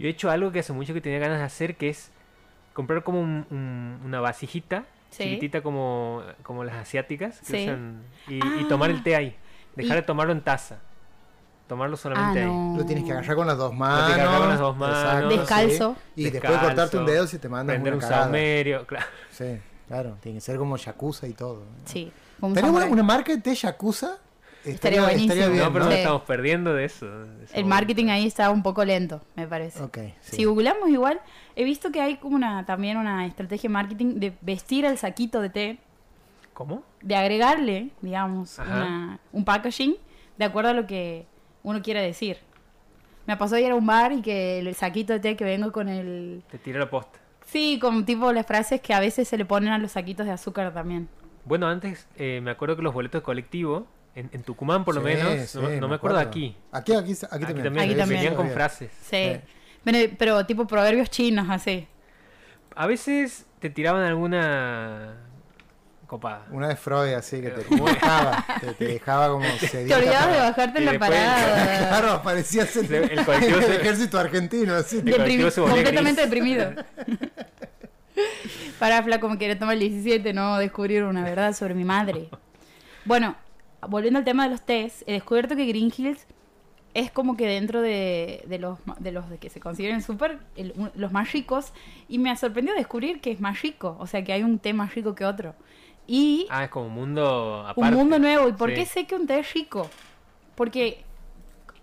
Yo he hecho algo que hace mucho que tenía ganas de hacer, que es comprar como un- un- una vasijita, Sí. chiquitita como, como las asiáticas, que Sí. usan, y, y tomar Ah. el té ahí. Dejar Y- de tomarlo en taza. Tomarlo Ah, solamente ahí. no. Lo tienes que agarrar con las dos Lo manos. tienes que agarrar con las dos manos. exacto, Descalzo. sí. Y después cortarte un dedo si te mandas Prender una un saumerio, claro. Sí, claro. Tiene que ser como yakuza y todo. Sí. ¿Tenemos una marca de té yakuza? Estaría buenísimo. bien, no, pero ¿no? estamos perdiendo de eso. de. El marketing ahí está un poco lento, me parece. Ok, sí. Si googleamos igual, he visto que hay como una también una estrategia de marketing de vestir el saquito de té, ¿Cómo? de agregarle, digamos, una- un packaging de acuerdo a lo que uno quiere decir. Me pasó ir a un bar y que el saquito de té que vengo con el... Te tira la posta. Sí, como tipo las frases que a veces se le ponen a los saquitos de azúcar también. Bueno, antes eh, me acuerdo que los boletos de colectivo, en, en Tucumán por lo Sí, menos, sí, no, me- no me acuerdo aquí. Aquí, aquí, aquí, Aquí también. también, Aquí también. venían con Bien. frases. Sí. Sí. Pero, pero tipo proverbios chinos, así. A veces te tiraban alguna copada. Una de Freud, así que te dejaba, te, te dejaba como Te sedita olvidabas de bajarte en la después- parada. Claro, aparecías en El- el el se- ejército argentino, así. El Deprimi- colectivo se volvía completamente gris. deprimido. Para flaco, me quiere tomar el 17, no descubrir una verdad sobre mi madre. Bueno, volviendo al tema de los test, he descubierto que Green Hills es como que dentro de, de los de los que se consideren súper los más ricos y me ha sorprendido descubrir que es más rico, o sea que hay un té más rico que otro. Y Ah, es como un mundo aparte. un mundo nuevo. ¿Y por Sí. qué sé que un té es rico? Porque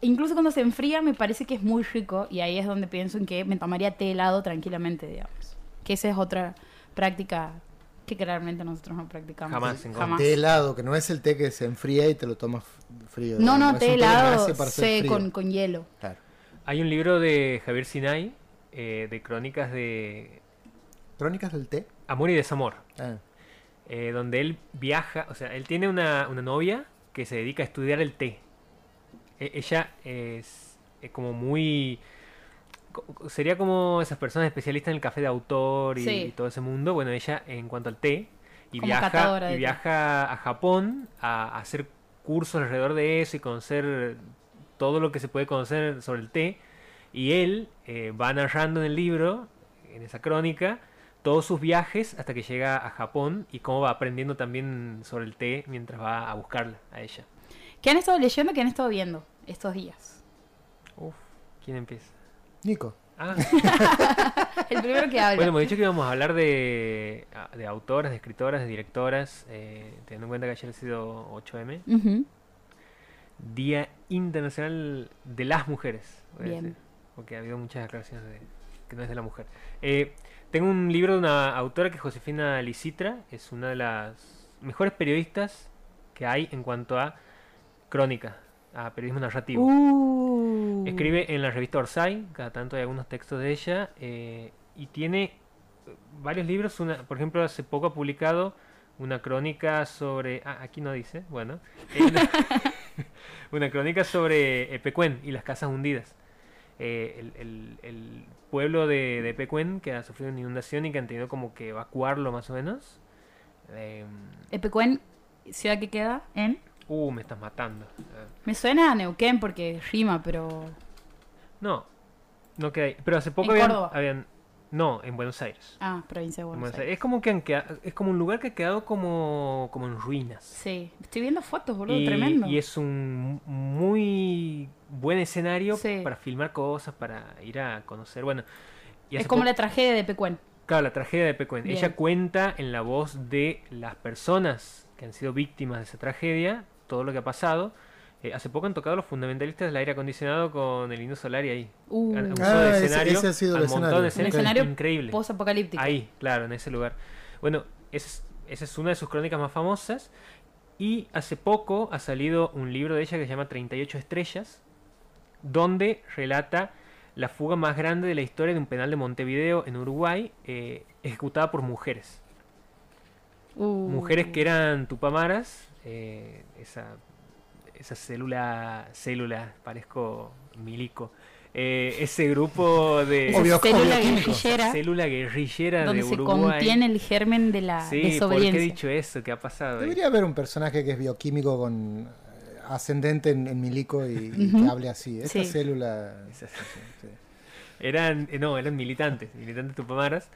incluso cuando se enfría me parece que es muy rico y ahí es donde pienso en que me tomaría té helado tranquilamente, digamos. Que esa es otra práctica que claramente nosotros no practicamos. Jamás, en Jamás. Té helado, que no es el té que se enfría y te lo tomas frío. No, no, té que helado sé, con, con hielo. Claro. Hay un libro de Javier Sinay, eh, de crónicas de ¿Crónicas del té? amor y desamor. Ah, eh, donde él viaja, o sea, él tiene una, una novia que se dedica a estudiar el té. E- ella es, es como muy... Sería como esas personas especialistas en el café de autor y, Sí. y todo ese mundo. Bueno, ella en cuanto al té, y Como viaja, y viaja a Japón a, a hacer cursos alrededor de eso y conocer todo lo que se puede conocer sobre el té. Y él eh, va narrando en el libro, en esa crónica, todos sus viajes hasta que llega a Japón y cómo va aprendiendo también sobre el té mientras va a buscarla a ella. ¿Qué han estado leyendo? ¿Qué han estado viendo estos días? Uf, ¿quién empieza? Nico. Ah, El primero que habla. bueno, hemos dicho que íbamos a hablar de, de autoras, de escritoras, de directoras, eh, teniendo en cuenta que ayer ha sido 8M, Ujú. Día Internacional de las Mujeres. voy a Bien. decir, porque ha habido muchas declaraciones de que no es de la mujer. Eh, tengo un libro de una autora que es Josefina Licitra, es una de las mejores periodistas que hay en cuanto a crónica, a periodismo narrativo. Uh. Escribe en la revista Orsay, cada tanto hay algunos textos de ella, eh, y tiene eh, varios libros. Una, por ejemplo, hace poco ha publicado una crónica sobre. Ah, aquí no dice, bueno. eh, una, una crónica sobre Epecuén y las casas hundidas. Eh, el, el- el pueblo de, de Epecuén que ha sufrido una inundación y que han tenido como que evacuarlo más o menos. Eh, Epecuén, ciudad que queda en... uh, me estás matando. Eh, Me suena a Neuquén porque rima, pero... No, no queda ahí. Pero hace poco ¿En habían, Córdoba? habían- No, en Buenos Aires. Ah, provincia de En Buenos Buenos Aires. Aires. Es como que han queda- es como un lugar que ha quedado como, como en ruinas. Sí, estoy viendo fotos, boludo, y, tremendo. y es un muy buen escenario Sí. para filmar cosas, para ir a conocer. Bueno, y Es hace como poco- la tragedia de Pecuén. Claro, la tragedia de Pecuén. Bien. Ella cuenta en la voz de las personas que han sido víctimas de esa tragedia, todo lo que ha pasado. Eh, hace poco han tocado los fundamentalistas del aire acondicionado con el Indio Solari ahí. Uh, Han- han Ah, usado de escenario, ese ha sido el han montado escenario. un un escenario, increíble. post-apocalíptico. Ahí, claro, en ese lugar. Bueno, esa es, esa es una de sus crónicas más famosas. Y hace poco ha salido un libro de ella que se llama 38 estrellas, donde relata la fuga más grande de la historia de un penal de Montevideo en Uruguay, eh, ejecutada por mujeres. Uh. Mujeres que eran tupamaras, eh, esa, esa célula, célula, parezco milico, eh, ese grupo de... Obvio- célula guerrillera célula guerrillera donde de se Uruguay. contiene el germen de la Sí, ¿por qué he desobediencia. dicho eso? ¿Qué ha pasado? ahí? Debería haber un personaje que es bioquímico con eh, ascendente en, en milico y, que hable así. Esa Sí. célula. Sí. eran, eh, no, eran militantes, militantes tupamaras,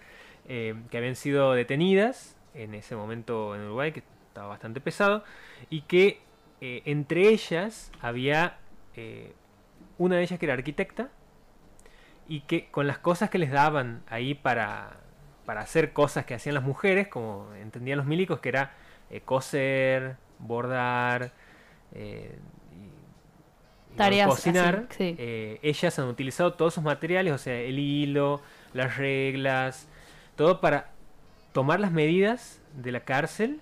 eh, que habían sido detenidas en ese momento en Uruguay, que estaba bastante pesado, y que eh, entre ellas había eh, una de ellas que era arquitecta, y que con las cosas que les daban ahí para, para hacer cosas que hacían las mujeres, como entendían los milicos, que era eh, coser, bordar, y- cocinar, así, sí. ellas han utilizado todos esos materiales, o sea, el hilo, las reglas, todo para tomar las medidas de la cárcel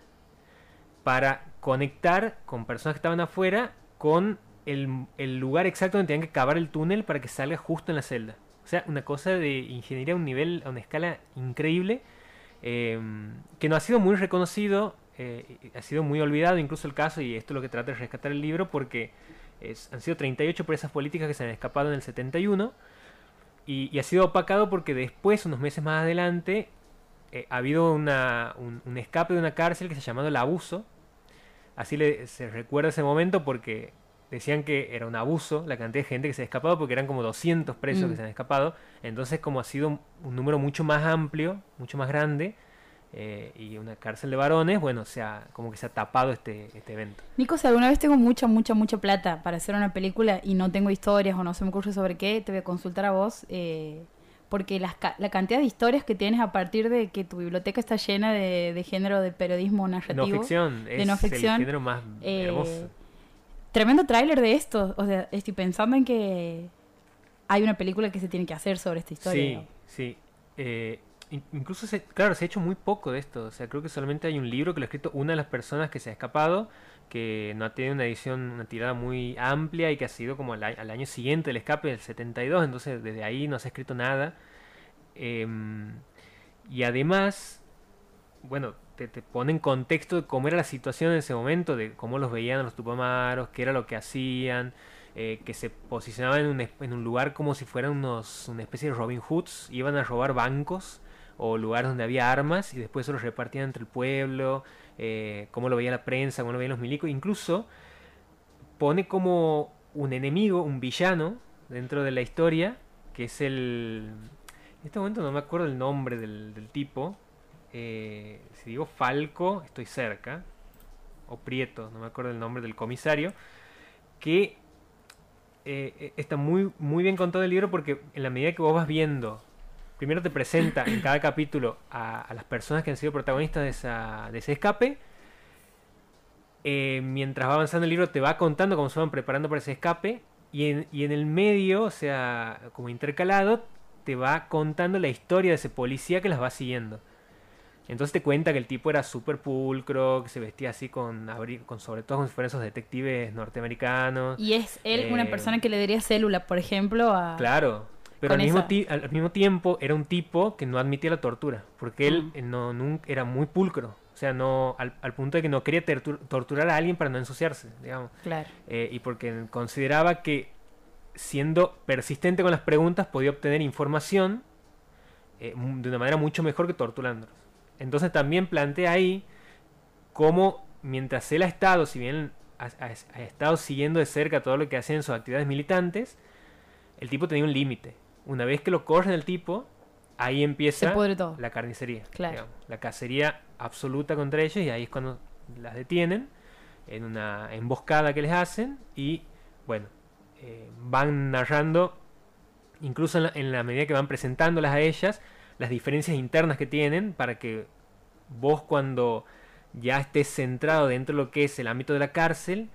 para conectar con personas que estaban afuera con el, el lugar exacto donde tenían que cavar el túnel para que salga justo en la celda. O sea, una cosa de ingeniería a un nivel, a una escala increíble, eh, que no ha sido muy reconocido, eh, ha sido muy olvidado incluso el caso, y esto es lo que trata de rescatar el libro, porque han sido 38 presas políticas que se han escapado en el 71, y, ha sido opacado porque después, unos meses más adelante, eh, ha habido un escape de una cárcel que se ha llamado el abuso. Así le- se recuerda ese momento porque decían que era un abuso la cantidad de gente que se ha escapado porque eran como 200 presos Mm. que se han escapado. Entonces como ha sido un, un número mucho más amplio, mucho más grande, eh, y una cárcel de varones, bueno, se ha, como que se ha tapado este, este evento. Nico, si alguna vez tengo mucha, mucha, mucha plata para hacer una película y no tengo historias o no se me ocurre sobre qué, te voy a consultar a vos. eh, porque las la cantidad de historias que tienes a partir de que tu biblioteca está llena de, de género de periodismo narrativo. No ficción, de es no ficción, el género más eh, hermoso. Tremendo tráiler de esto. O sea, estoy pensando en que hay una película que se tiene que hacer sobre esta historia. Sí, sí. Eh, in- incluso, se, claro, se ha hecho muy poco de esto. O sea, creo que solamente hay un libro que lo ha escrito una de las personas que se ha escapado, que no ha tenido una edición, una tirada muy amplia y que ha sido como al, año siguiente del escape del 72. Entonces, desde ahí no se ha escrito nada. Em, y además, bueno, te, te pone en contexto cómo era la situación en ese momento, de cómo los veían a los tupamaros, qué era lo que hacían, eh, que se posicionaban en un, en un lugar como si fueran unos, una especie de Robin Hoods, iban a robar bancos o lugares donde había armas y después se los repartían entre el pueblo, eh, cómo lo veía la prensa, cómo lo veían los milicos, incluso pone como un enemigo, un villano dentro de la historia, que es el... En este momento no me acuerdo el nombre del, tipo. eh, si digo Falco, estoy cerca. O Prieto, no me acuerdo el nombre del comisario. Que eh, está muy, muy bien contado el libro porque en la medida que vos vas viendo, primero te presenta en cada capítulo a, a las personas que han sido protagonistas de, esa, de ese escape. eh, mientras va avanzando el libro te va contando cómo se van preparando para ese escape. Y en, y en el medio, o sea, como intercalado, te va contando la historia de ese policía que las va siguiendo. Entonces te cuenta que el tipo era súper pulcro, que se vestía así con, con sobre todo como si fueran esos detectives norteamericanos. Y es él una Eh, persona que le daría célula, por ejemplo, a... Claro. Pero al mismo, al mismo tiempo era un tipo que no admitía la tortura. Porque él Mm. no, nun- era muy pulcro. O sea, no al, al punto de que no quería torturar a alguien para no ensuciarse, digamos. Claro. Eh, y porque consideraba que siendo persistente con las preguntas podía obtener información eh, de una manera mucho mejor que torturándolos. Entonces también plantea ahí cómo mientras él ha estado, si bien ha, ha- ha estado siguiendo de cerca todo lo que hacían en sus actividades militantes, el tipo tenía un límite. Una vez que lo corren el tipo, ahí empieza la carnicería. Claro. digamos, la cacería absoluta contra ellos y ahí es cuando las detienen en una emboscada que les hacen y bueno, eh, van narrando, incluso en la, en la medida que van presentándolas a ellas, las diferencias internas que tienen para que vos cuando ya estés centrado dentro de lo que es el ámbito de la cárcel,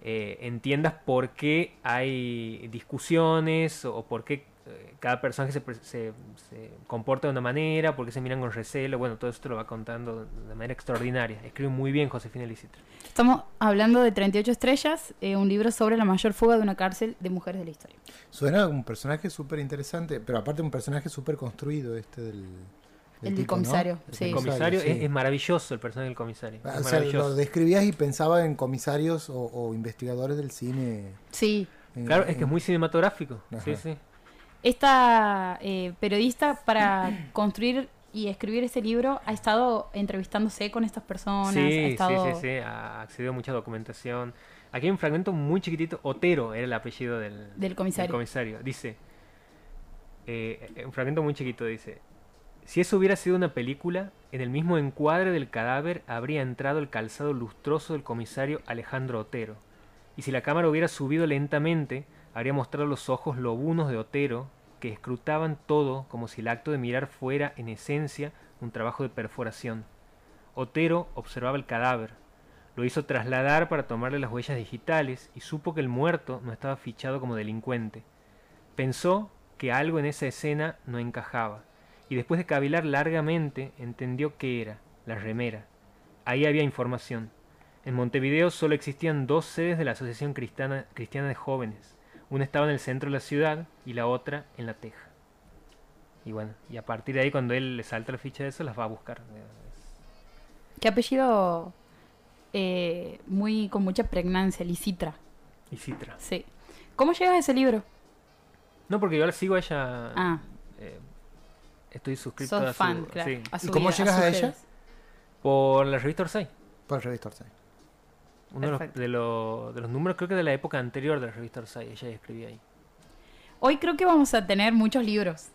eh, entiendas por qué hay discusiones o, o por qué cada personaje se, se- se comporta de una manera, por qué se miran con recelo. Bueno, todo esto lo va contando de manera extraordinaria. Escribe muy bien Josefina Licitra. Estamos hablando de 38 estrellas, eh, un libro sobre la mayor fuga de una cárcel de mujeres de la historia. Suena como un personaje súper interesante, pero aparte un personaje súper construido este del... El comisario, sí. El comisario sí. es, es maravilloso, el personaje del comisario. Ah, o sea, lo describías y pensaba en comisarios o, o investigadores del cine. Sí, en- Claro, es que es muy cinematográfico. Sí, sí. Esta eh, periodista para construir y escribir ese libro ha estado entrevistándose con estas personas, ha Sí, estado... sí, sí, sí, ha accedido a mucha documentación. Aquí hay un fragmento muy chiquitito, Otero era el apellido del, Del comisario. comisario. Dice, eh, un fragmento muy chiquito dice, si eso hubiera sido una película, en el mismo encuadre del cadáver habría entrado el calzado lustroso del comisario Alejandro Otero. Y si la cámara hubiera subido lentamente, habría mostrado los ojos lobunos de Otero, que escrutaban todo como si el acto de mirar fuera, en esencia, un trabajo de perforación. Otero observaba el cadáver, lo hizo trasladar para tomarle las huellas digitales y supo que el muerto no estaba fichado como delincuente. Pensó que algo en esa escena no encajaba y después de cavilar largamente entendió qué era, la remera. Ahí había información. En Montevideo solo existían dos sedes de la Asociación Cristiana, Cristiana de Jóvenes. Una estaba en el centro de la ciudad y la otra en La Teja. Y bueno, y a partir de ahí cuando él le salta la ficha de eso, las va a buscar. Qué apellido eh, muy con mucha pregnancia, Lisitra. Y Citra. Sí. ¿Cómo llegas a ese libro? No, porque yo la sigo a ella. Ah, eh, estoy suscrito a su- fan, claro. sí, a su ¿Y cómo vida, llegas sus a ella? por la revista Orsay. Por el revista Orsay. Uno de los, Perfecto. de, los, de los números, creo que de la época anterior de la revista Orsay. Ella escribía ahí. Hoy creo que vamos a tener muchos libros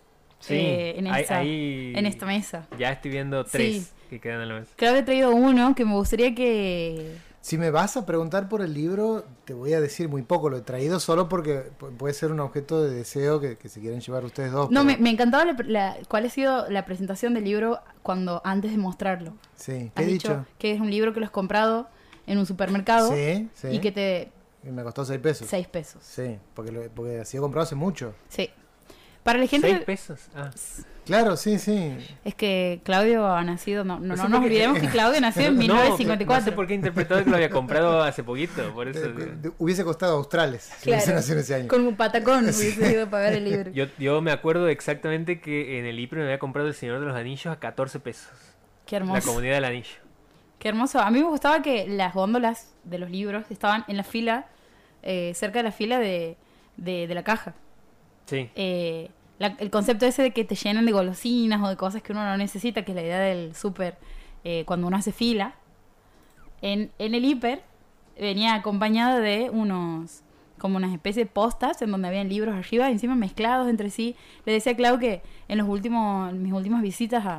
eh, en, ahí- esta, ahí en esta mesa. Ya estoy viendo tres que quedan en la mesa. Creo que he traído uno que me gustaría que... Si me vas a preguntar por el libro, te voy a decir muy poco. Lo he traído solo porque pu- puede ser un objeto de deseo que, que se quieren llevar ustedes dos. No, pero- me, me encantaba la, la- cuál ha sido la presentación del libro cuando antes de mostrarlo. Sí, ¿qué Has he dicho dicho? que es un libro que lo has comprado en un supermercado Sí, sí. y que te... Y me costó seis pesos. seis pesos. Sí, porque, lo, porque así he comprado hace mucho. Sí. Para la gente... ¿Seis pesos? Ah. Claro, sí, sí. Es que Claudio ha nacido, no, no, No no nos olvidemos que Claudio nació en No, 1954. No sé por qué he interpretado que lo había comprado hace poquito. Por eso. Eh, hubiese costado australes si Claro. hubiese nacido ese año. Con un patacón hubiese ido para ver el libro. Yo, yo me acuerdo exactamente que en el IPRE me había comprado El Señor de los Anillos a 14 pesos. Qué La hermoso. comunidad del anillo. Qué hermoso. A mí me gustaba que las góndolas de los libros estaban en la fila, eh, cerca de la fila de, de, de la caja. Sí. Eh, la- el concepto ese de que te llenan de golosinas o de cosas que uno no necesita, que es la idea del súper eh, cuando uno hace fila. En, en el hiper venía acompañada de unos como unas especies de postas en donde habían libros arriba y encima mezclados entre sí. Le decía a Clau que en los últimos mis últimas visitas a,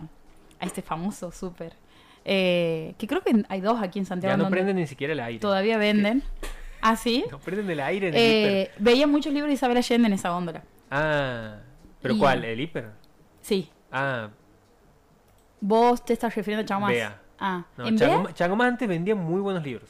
a este famoso súper eh, que creo que hay dos aquí en Santiago Ya no donde prenden ni siquiera el aire. todavía venden. ¿Ah, sí? No prenden el aire en el hiper. Eh, veía muchos libros de Isabel Allende en esa góndola. Ah. ¿Pero y- cuál? ¿El hiper? Sí. Ah, Vos te estás refiriendo a Chagomás. Bea. Ah, no. ¿en Bea? Changomás antes vendía muy buenos libros.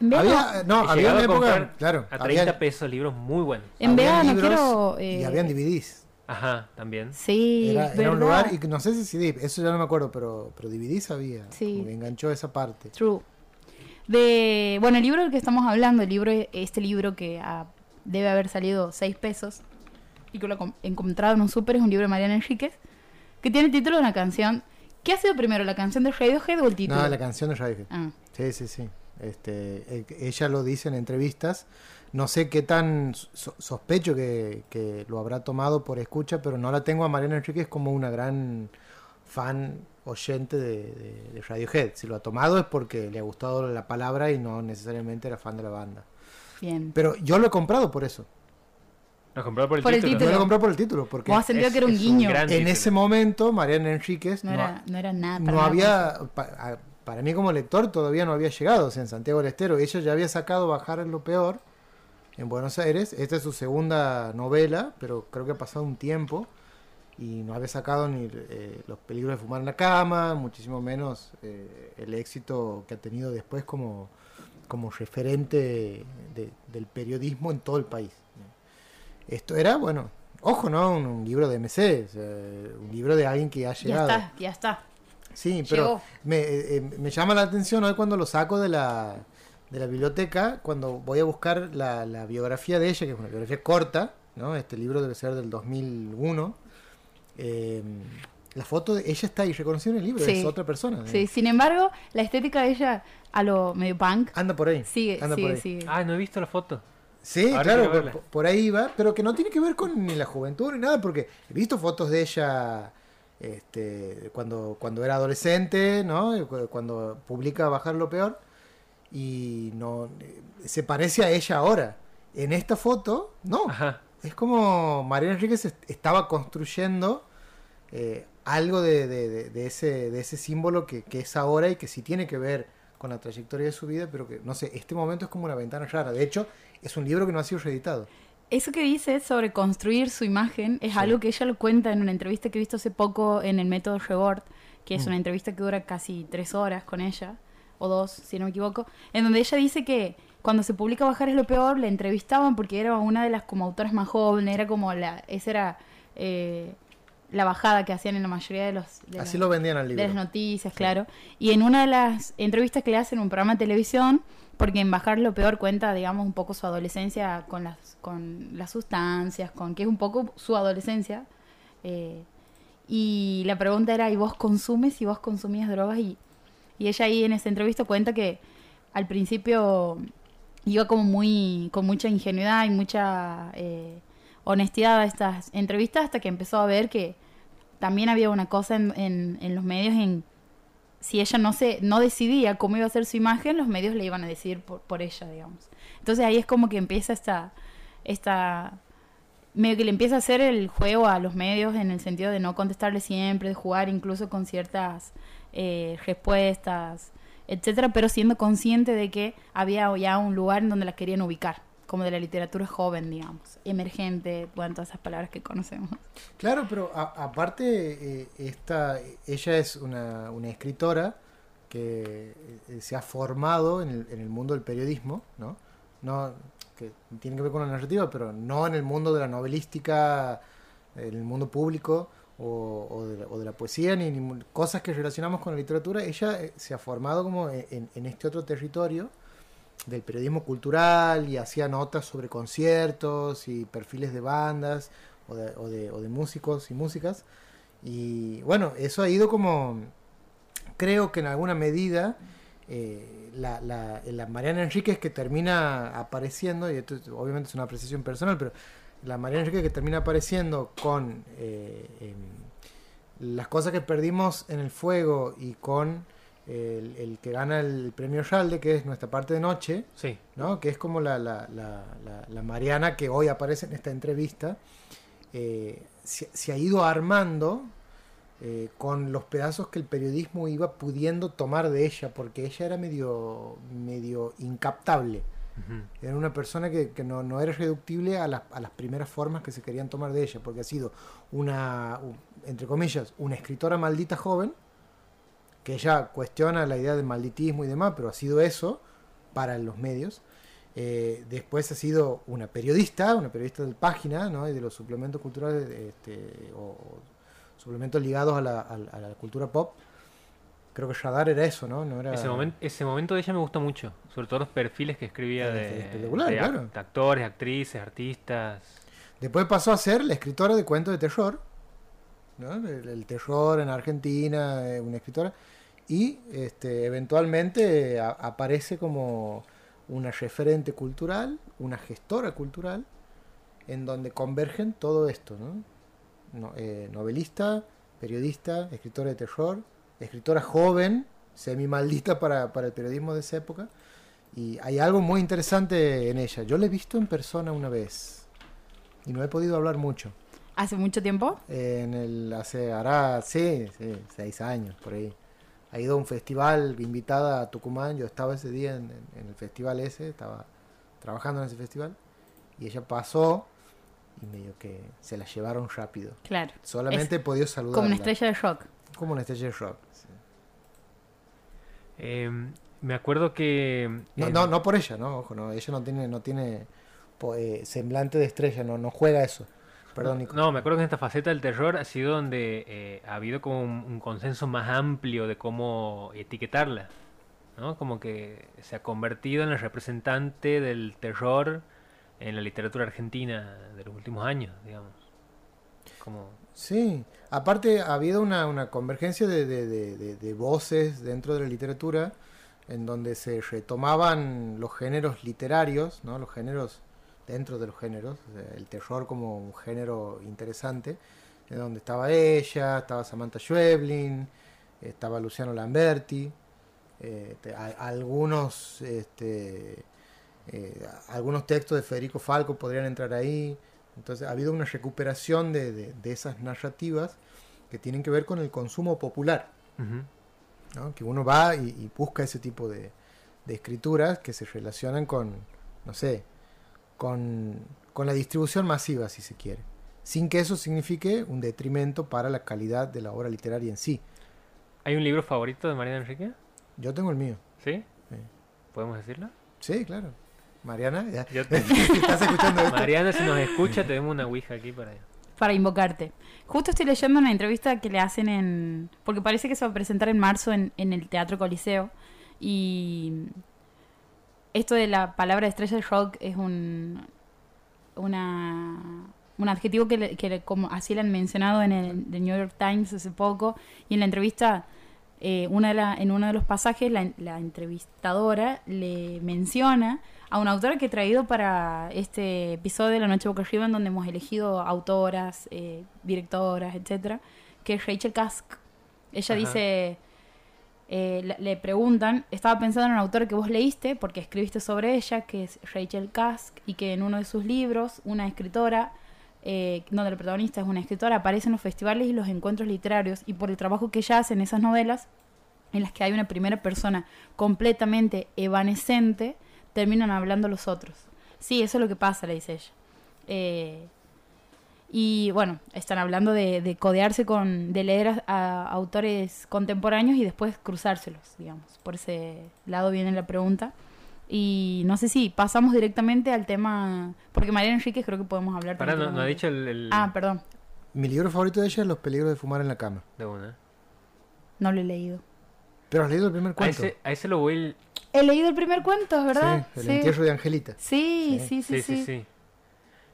En Había, no, He había una a época, claro, A 30 había, pesos libros muy buenos. En habían Bea no quiero... y eh, habían DVDs. Ajá, también. Sí, Era, era un lugar, y no sé si CD, eso ya no me acuerdo, pero, pero DVDs había. Sí. Que enganchó esa parte. True. De, bueno, el libro del que estamos hablando, el libro, este libro que ah, debe haber salido 6 pesos y que lo he encontrado en un súper, es un libro de Mariana Enríquez, que tiene el título de una canción. ¿Qué ha sido primero, la canción de Radiohead o el título? No, la canción de Radiohead. Ah, Sí, sí, sí. Este, ella lo dice en entrevistas. No sé qué tan so- sospecho que, que lo habrá tomado por escucha, pero no la tengo a Mariana Enríquez como una gran fan oyente de, de- de Radiohead. Si lo ha tomado es porque le ha gustado la palabra y no necesariamente era fan de la banda. bien. Pero yo lo he comprado por eso. Lo por el Por el título. Título. lo he comprado por el título, porque Vos es- que era un guiño. en título. ese momento Mariana Enríquez No, no, era, no era nada. para no nada había, para mí como lector todavía no había llegado, o sea, en Santiago del Estero. Ella ya había sacado Bajar en lo peor en Buenos Aires. Esta es su segunda novela, pero creo que ha pasado un tiempo y no había sacado ni eh, Los peligros de fumar en la cama, muchísimo menos eh, el éxito que ha tenido después como, como referente de- del periodismo en todo el país. Esto era, bueno, ojo, ¿no? Un, un libro de MC, o sea, un libro de alguien que ha Ya llegado. está, ya está. Sí, pero me, eh, me llama la atención hoy cuando lo saco de la, de la biblioteca, cuando voy a buscar la, la biografía de ella, que es una biografía corta, ¿no? Este libro debe ser del 2001. eh, la foto de ella está irreconocible en el libro, Sí. es otra persona. ¿eh? Sí, sin embargo, la estética de ella a lo medio punk Anda por ahí. sigue, anda por sigue, ahí. sigue. Ah, no he visto la foto. Sí, Ahora claro, por, por ahí va, pero que no tiene que ver con ni la juventud ni nada, porque he visto fotos de ella este, cuando, cuando era adolescente, ¿no? Cu- Cuando publica Bajar lo Peor, y no eh, se parece a ella ahora. En esta foto, no. Ajá. es como Mariana Enríquez est- estaba construyendo eh, algo de, de- de- de ese, de ese símbolo que, que es ahora y que sí tiene que ver con la trayectoria de su vida, pero que, no sé, este momento es como una ventana rara. De hecho, es un libro que no ha sido reeditado. Eso que dice sobre construir su imagen es Sí. algo que ella lo cuenta en una entrevista que he visto hace poco en el método Rebord, que es Mm. una entrevista que dura casi tres horas con ella, o dos, si no me equivoco, en donde ella dice que cuando se publica Bajar es lo peor, la entrevistaban porque era una de las como autoras más jóvenes, era como la, esa era eh, la bajada que hacían en la mayoría de los... de Así las- lo vendían al de libro. las noticias, claro. Y en una de las entrevistas que le hacen en un programa de televisión, porque en Bajar lo peor cuenta, digamos, un poco su adolescencia con las, con las sustancias, con que es un poco su adolescencia. eh, y la pregunta era, ¿y vos consumes? ¿Y vos consumías drogas? Y, y ella ahí en esa entrevista cuenta que al principio iba como muy, con mucha ingenuidad y mucha eh, honestidad a estas entrevistas hasta que empezó a ver que también había una cosa en, en, los medios en si ella no se no decidía cómo iba a ser su imagen los medios le iban a decidir por, por ella digamos. Entonces ahí es como que empieza esta esta medio que le empieza a hacer el juego a los medios en el sentido de no contestarle siempre de jugar incluso con ciertas eh, respuestas etcétera pero siendo consciente de que había ya un lugar en donde la querían ubicar como de la literatura joven digamos emergente bueno todas esas palabras que conocemos Claro, pero aparte, eh, esta, ella es una, escritora que eh, se ha formado en el, en el mundo del periodismo, ¿no? no que tiene que ver con la narrativa, pero no en el mundo de la novelística, en el mundo público o, o de, la, poesía, ni, ni cosas que relacionamos con la literatura. Ella eh, se ha formado como en, este otro territorio del periodismo cultural y hacía notas sobre conciertos y perfiles de bandas o de, músicos y músicas. Y bueno, eso ha ido como, creo que en alguna medida, eh, la, la, la Mariana Enríquez que termina apareciendo, y esto es- obviamente es una apreciación personal, pero la Mariana Enríquez que termina apareciendo con eh, em, las cosas que perdimos en el fuego y con el, el que gana el premio Yalde, que es nuestra parte de noche, Sí. ¿no? que es como la, la, la, la- la Mariana que hoy aparece en esta entrevista, eh, se, se ha ido armando eh, con los pedazos que el periodismo iba pudiendo tomar de ella, porque ella era medio, medio incaptable. Era una persona que, que no, no era reductible a las, a las primeras formas que se querían tomar de ella, porque ha sido una, entre comillas, una escritora maldita joven, que ella cuestiona la idea del malditismo y demás, pero ha sido eso para los medios. Eh, después ha sido una periodista, una periodista del página, ¿no? y de los suplementos culturales este, o, suplementos ligados la, a la- a la cultura pop. Creo que Radar era eso, ¿no? no era... Ese, momen- ese momento de ella me gusta mucho, sobre todo los perfiles que escribía Es de, de claro. act- actores, actrices, artistas. Después pasó a ser la escritora de cuentos de terror, ¿no? el, el terror en Argentina, eh, una escritora, y este, eventualmente a- aparece como una referente cultural, una gestora cultural, en donde convergen todo esto, ¿no? No- eh, novelista, periodista, escritora de terror, escritora joven, semi maldita para, para el periodismo de esa época, y hay algo muy interesante en ella. Yo la he visto en persona una vez y no he podido hablar mucho. hace mucho tiempo En el hace hará sí, sí, seis años por ahí. Ha ido a un festival invitada a Tucumán. Yo estaba ese día en, en- en el festival ese, estaba trabajando en ese festival y ella pasó y medio que se la llevaron rápido. claro Solamente he podido saludar. como una estrella de rock Como una estrella de rock. sí. Eh, me acuerdo que... No, eh, no, no por ella, no, ojo, no, ella no tiene, no tiene eh, semblante de estrella, no, no juega eso. Perdón, Nico. No, me acuerdo que en esta faceta del terror ha sido donde eh, ha habido como un, un consenso más amplio de cómo etiquetarla, ¿no? Como que se ha convertido en la representante del terror en la literatura argentina de los últimos años, digamos. Como... Sí, aparte ha habido una, convergencia de, voces dentro de la literatura en donde se retomaban los géneros literarios, ¿no? los géneros dentro de los géneros, el terror como un género interesante, en donde estaba ella, estaba Samantha Schweblin, estaba Luciano Lamberti, eh, este, eh, algunos textos de Federico Falco podrían entrar ahí, Entonces ha habido una recuperación de, de- de esas narrativas que tienen que ver con el consumo popular. Ujú. ¿no? Que uno va y, y busca ese tipo de, de escrituras que se relacionan con, no sé, con, con la distribución masiva, si se quiere. Sin que eso signifique un detrimento para la calidad de la obra literaria en sí. ¿Hay un libro favorito de Mariana Enrique? Yo tengo el mío. ¿Sí? Sí. ¿Podemos decirlo? Sí, claro. Mariana, ya. Yo te- ¿estás escuchando esto? Mariana, si nos escucha, tenemos una ouija aquí para para invocarte. Justo estoy leyendo una entrevista que le hacen en... Porque parece que se va a presentar en marzo en, en el Teatro Coliseo. Y esto de la palabra estrella del rock es un... Una, un adjetivo que, le- que le- como así le han mencionado en el The New York Times hace poco. Y en la entrevista, eh, una de la- en uno de los pasajes, la, la entrevistadora le menciona a una autora que he traído para este episodio de La Noche Boca Arriba, en donde hemos elegido autoras, eh, directoras, etcétera, que es Rachel Kask. Ella Ajá. dice, eh, le, le preguntan, estaba pensando en una autora que vos leíste, porque escribiste sobre ella, que es Rachel Kask, y que en uno de sus libros, una escritora, eh, donde la protagonista es una escritora, aparece en los festivales y los encuentros literarios, y por el trabajo que ella hace en esas novelas, en las que hay una primera persona completamente evanescente, terminan hablando los otros. Sí, eso es lo que pasa, le dice ella. Eh, y bueno, están hablando de, de codearse con, de leer a, a autores contemporáneos y después cruzárselos, digamos. Por ese lado viene la pregunta. Y no sé si pasamos directamente al tema, porque María Enríquez creo que podemos hablar. Para, no, no ha dicho el, el- Ah, perdón, Mi libro favorito de ella es Los peligros de fumar en la cama. de una. no lo he leído. Pero has leído el primer A cuento. ese, a ese lo voy... He leído el primer cuento, es verdad. Sí, el entierro de Angelita. Sí, Sí. sí, sí, Sí, sí, sí. sí.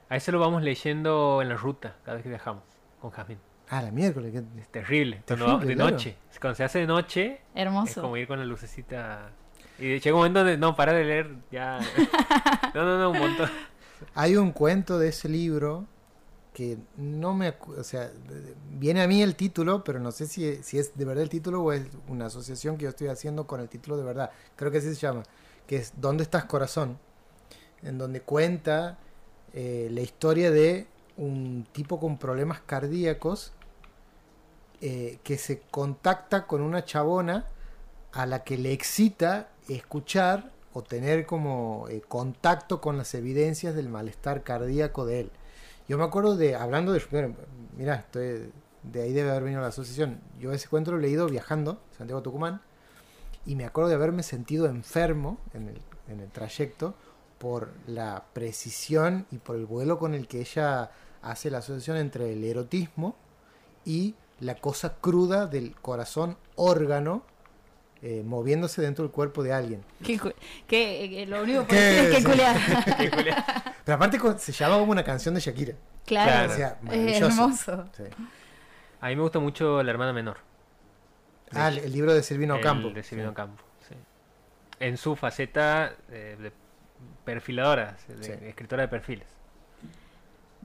A ese lo vamos leyendo en la ruta, cada vez que viajamos, con Jazmín. Ah, la miércoles. que- Es terrible. Terrible, de claro. noche. Cuando se hace de noche, es Hermoso. como ir con la lucecita. Y llega un momento donde no, para de leer, ya. no, no, no, un montón. Hay un cuento de ese libro que no me... O sea, viene a mí el título, pero no sé si, si es de verdad el título o es una asociación que yo estoy haciendo con el título de verdad. Creo que así se llama. Que es ¿Dónde estás corazón? En donde cuenta eh, la historia de un tipo con problemas cardíacos eh, que se contacta con una chabona a la que le excita escuchar o tener como eh, contacto con las evidencias del malestar cardíaco de él. Yo me acuerdo de, hablando de, estoy, de ahí debe haber venido la asociación. Yo ese cuento lo he leído viajando, Santiago Tucumán, y me acuerdo de haberme sentido enfermo en el, en el trayecto por la precisión y por el vuelo con el que ella hace la asociación entre el erotismo y la cosa cruda del corazón órgano eh, moviéndose dentro del cuerpo de alguien. Qué cu- qué- que lo único que es que culiar. Pero aparte se llama como una canción de Shakira. Claro, Claro. O sea, es maravilloso. hermoso. Sí. A mí me gusta mucho La hermana menor. Ah, el, el libro de Silvino el Campo. De Silvino Sí. Campo, sí. En su faceta eh, de perfiladora, de Sí. escritora de perfiles.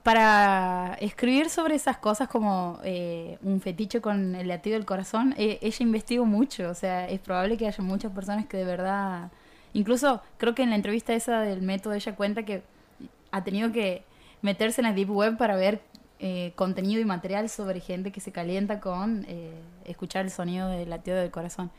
Para escribir sobre esas cosas como eh, un fetiche con el latido del corazón, eh, ella investigó mucho. O sea, es probable que haya muchas personas que de verdad. Incluso creo que en la entrevista esa del método ella cuenta que ha tenido que meterse en la deep web para ver eh, contenido y material sobre gente que se calienta con eh, escuchar el sonido del latido del corazón.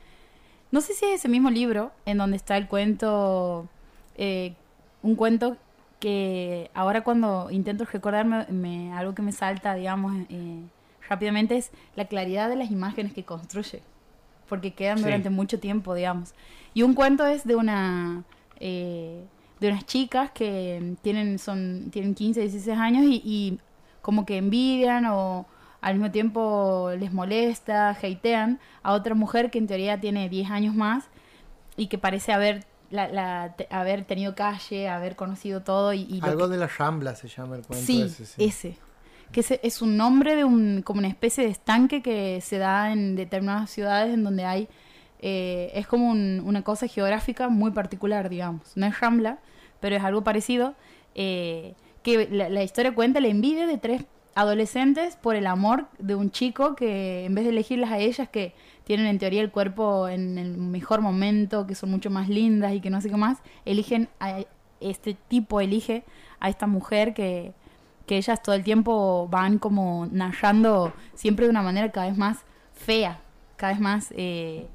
No sé si es ese mismo libro en donde está el cuento, eh, un cuento que ahora cuando intento recordarme, me, algo que me salta, digamos, eh, rápidamente es la claridad de las imágenes que construye, porque quedan Sí. durante mucho tiempo, digamos. Y un cuento es de una... eh, de unas chicas que tienen son tienen 15, 16 años y, y como que envidian o al mismo tiempo les molesta, hatean a otra mujer que en teoría tiene 10 años más y que parece haber la, la- haber tenido calle, haber conocido todo y, Algo que- de la Rambla se llama el cuento sí, ese. sí. ese. Que es un nombre de un como una especie de estanque que se da en determinadas ciudades en donde hay eh, es como un- una cosa geográfica muy particular, digamos. No es Rambla, pero es algo parecido. eh, que la, la historia cuenta la envidia de tres adolescentes por el amor de un chico que en vez de elegirlas a ellas que tienen en teoría el cuerpo en el mejor momento, que son mucho más lindas y que no sé qué más, eligen a este tipo elige a esta mujer que que ellas todo el tiempo van como narrando siempre de una manera cada vez más fea, cada vez más eh,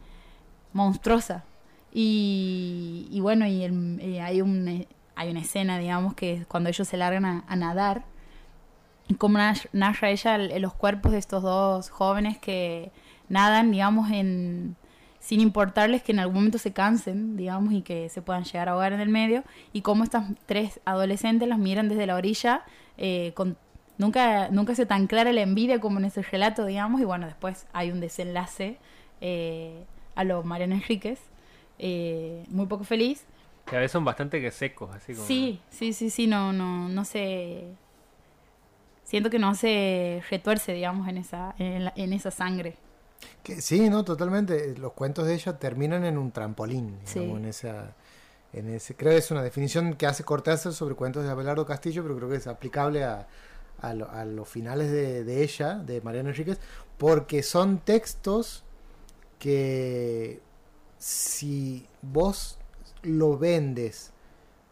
monstruosa. Y, bueno, y, y hay, un, eh, hay una escena, digamos, que es cuando ellos se largan a, a nadar, y nas- narra ella el- los cuerpos de estos dos jóvenes que nadan, digamos, en sin importarles que en algún momento se cansen, digamos, y que se puedan llegar a ahogar en el medio, y cómo estas tres adolescentes las miran desde la orilla, eh, con nunca, nunca se tan clara la envidia como en ese relato, digamos, y bueno, después hay un desenlace eh, a lo Mariana Enríquez, eh, muy poco feliz. Que a veces son bastante que secos, así como. Sí, sí, sí, sí, no, no, no se... Siento que no se retuerce, digamos, en esa, en, la- en esa sangre. Que, sí, no, totalmente. Los cuentos de ella terminan en un trampolín, Sí. digamos, en esa, en ese, creo que es una definición que hace Cortázar sobre cuentos de Abelardo Castillo, pero creo que es aplicable a, a, lo- a los finales de, de ella, de Mariana Enríquez, porque son textos que si vos lo vendes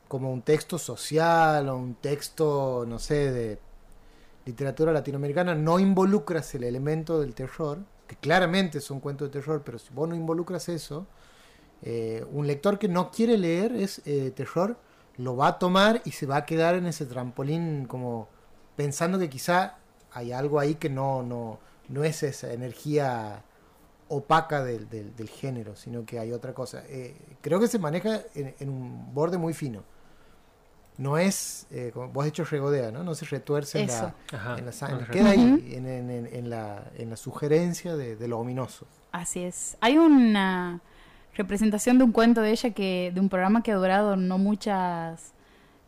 como un texto social o un texto, no sé, de literatura latinoamericana, no involucras el elemento del terror, que claramente son cuentos de terror, pero si vos no involucras eso, eh, un lector que no quiere leer es eh, terror, lo va a tomar y se va a quedar en ese trampolín como pensando que quizá hay algo ahí que no, no, no es esa energía opaca del, del- género, sino que hay otra cosa. Eh, creo que se maneja en un borde muy fino. No es, eh, como vos has hecho regodea, ¿no? No se retuerce en Eso. la, en sangre. Queda ahí, en, en- en- en la, en la sugerencia de, de lo ominoso. Así es. Hay una representación de un cuento de ella que de un programa que ha durado no muchas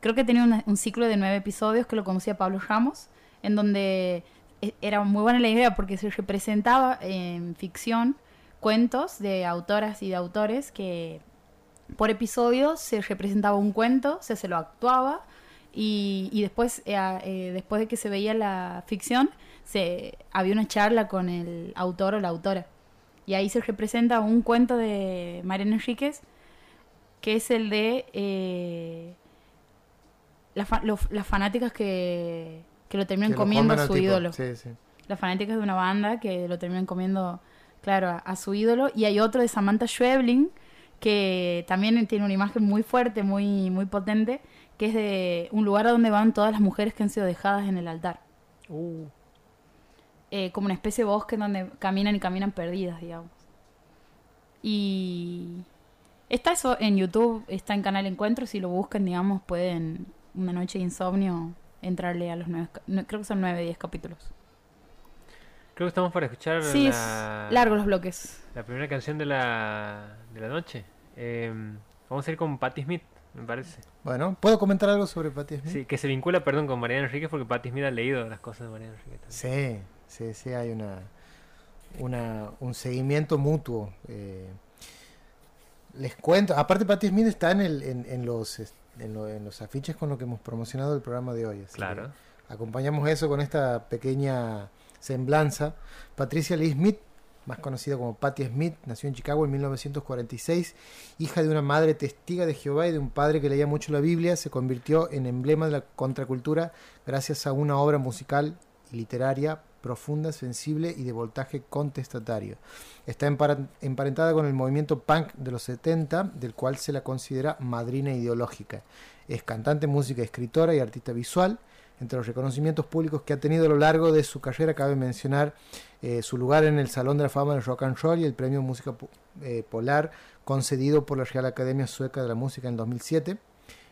creo que tenía una- un ciclo de nueve episodios que lo conducía Pablo Ramos en donde e- era muy buena la idea porque se representaba en ficción cuentos de autoras y de autores que por episodio se representaba un cuento se se lo actuaba y, y después eh, eh, después de que se veía la ficción se había una charla con el autor o la autora y ahí se representa un cuento de Mariana Enríquez, que es el de eh, fa- los- las fanáticas que, que lo terminan Que comiendo a su tipo. ídolo. Sí, sí. Las fanáticas de una banda que lo terminan comiendo, claro, a, a su ídolo. Y hay otro de Samantha Schweblin, que también tiene una imagen muy fuerte, muy, muy potente, que es de un lugar a donde van todas las mujeres que han sido dejadas en el altar. Uh, eh, como una especie de bosque donde caminan y caminan perdidas, digamos. Y está eso en YouTube, está en Canal Encuentro, si lo buscan, digamos, pueden una noche de insomnio entrarle a los nueve, creo que son nueve, diez capítulos. creo que estamos para escuchar Sí, la, es largo los bloques. la primera canción de la, de la noche. Eh, vamos a ir con Patti Smith, me parece. Bueno, ¿puedo comentar algo sobre Patti Smith? Sí, que se vincula, perdón, con Mariana Enríquez porque Patti Smith ha leído las cosas de Mariana Enríquez. Sí, sí, sí, hay una, una un seguimiento mutuo. eh. les cuento, aparte Patti Smith está en, el, en, en los, en, lo- en los afiches con lo que hemos promocionado el programa de hoy. así Claro. acompañamos eso con esta pequeña semblanza. Patricia Lee Smith, más conocida como Patti Smith, nació en Chicago en 1946, hija de una madre testiga de Jehová y de un padre que leía mucho la Biblia, se convirtió en emblema de la contracultura gracias a una obra musical y literaria profunda, sensible y de voltaje contestatario. Está emparentada con el movimiento punk de los 70, del cual se la considera madrina ideológica. Es cantante, música, escritora y artista visual. Entre los reconocimientos públicos que ha tenido a lo largo de su carrera. Cabe mencionar eh, su lugar en el Salón de la Fama del Rock and Roll y el Premio Música eh, Polar concedido por la Real Academia Sueca de la Música en 2007,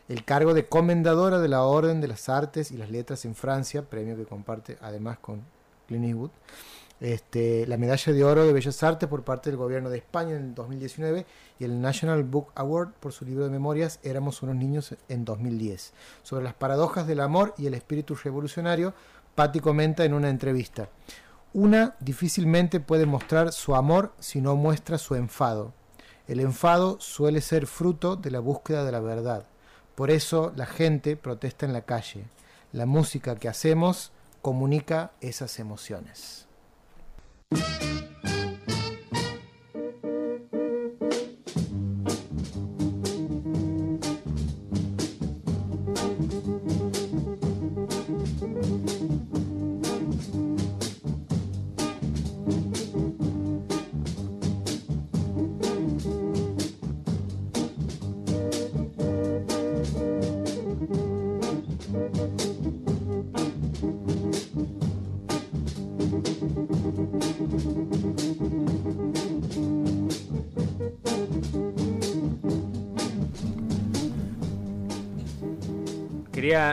el cargo de comendadora de la Orden de las Artes y las Letras en Francia, premio que comparte además con Clint Eastwood, este, la medalla de oro de Bellas Artes por parte del gobierno de España en 2019 y el National Book Award por su libro de memorias Éramos unos niños en 2010. Sobre las paradojas del amor y el espíritu revolucionario, Patti comenta en una entrevista. Una difícilmente puede mostrar su amor si no muestra su enfado. El enfado suele ser fruto de la búsqueda de la verdad. Por eso la gente protesta en la calle. La música que hacemos comunica esas emociones. Quería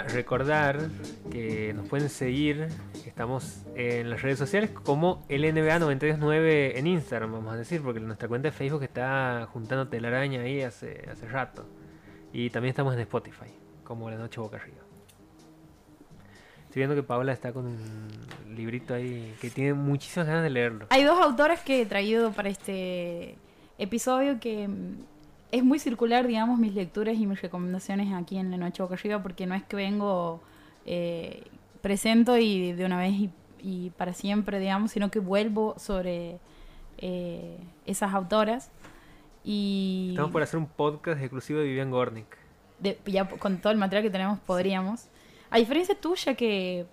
recordar que nos pueden seguir. Estamos en las redes sociales como LNBA929 en Instagram, vamos a decir, porque nuestra cuenta de Facebook está juntando telaraña ahí hace, hace rato. Y también estamos en Spotify, como La Noche Boca Arriba. Estoy viendo que Paula está con un librito ahí que tiene muchísimas ganas de leerlo. Hay dos autores que he traído para este episodio que es muy circular, digamos, mis lecturas y mis recomendaciones aquí en La Noche Boca Arriba, porque no es que vengo, eh, presento y de una vez y, y para siempre, digamos, sino que vuelvo sobre eh, esas autoras. Y Estamos por hacer un podcast exclusivo de Vivian Gornick. de- ya con todo el material que tenemos podríamos. A diferencia tuya que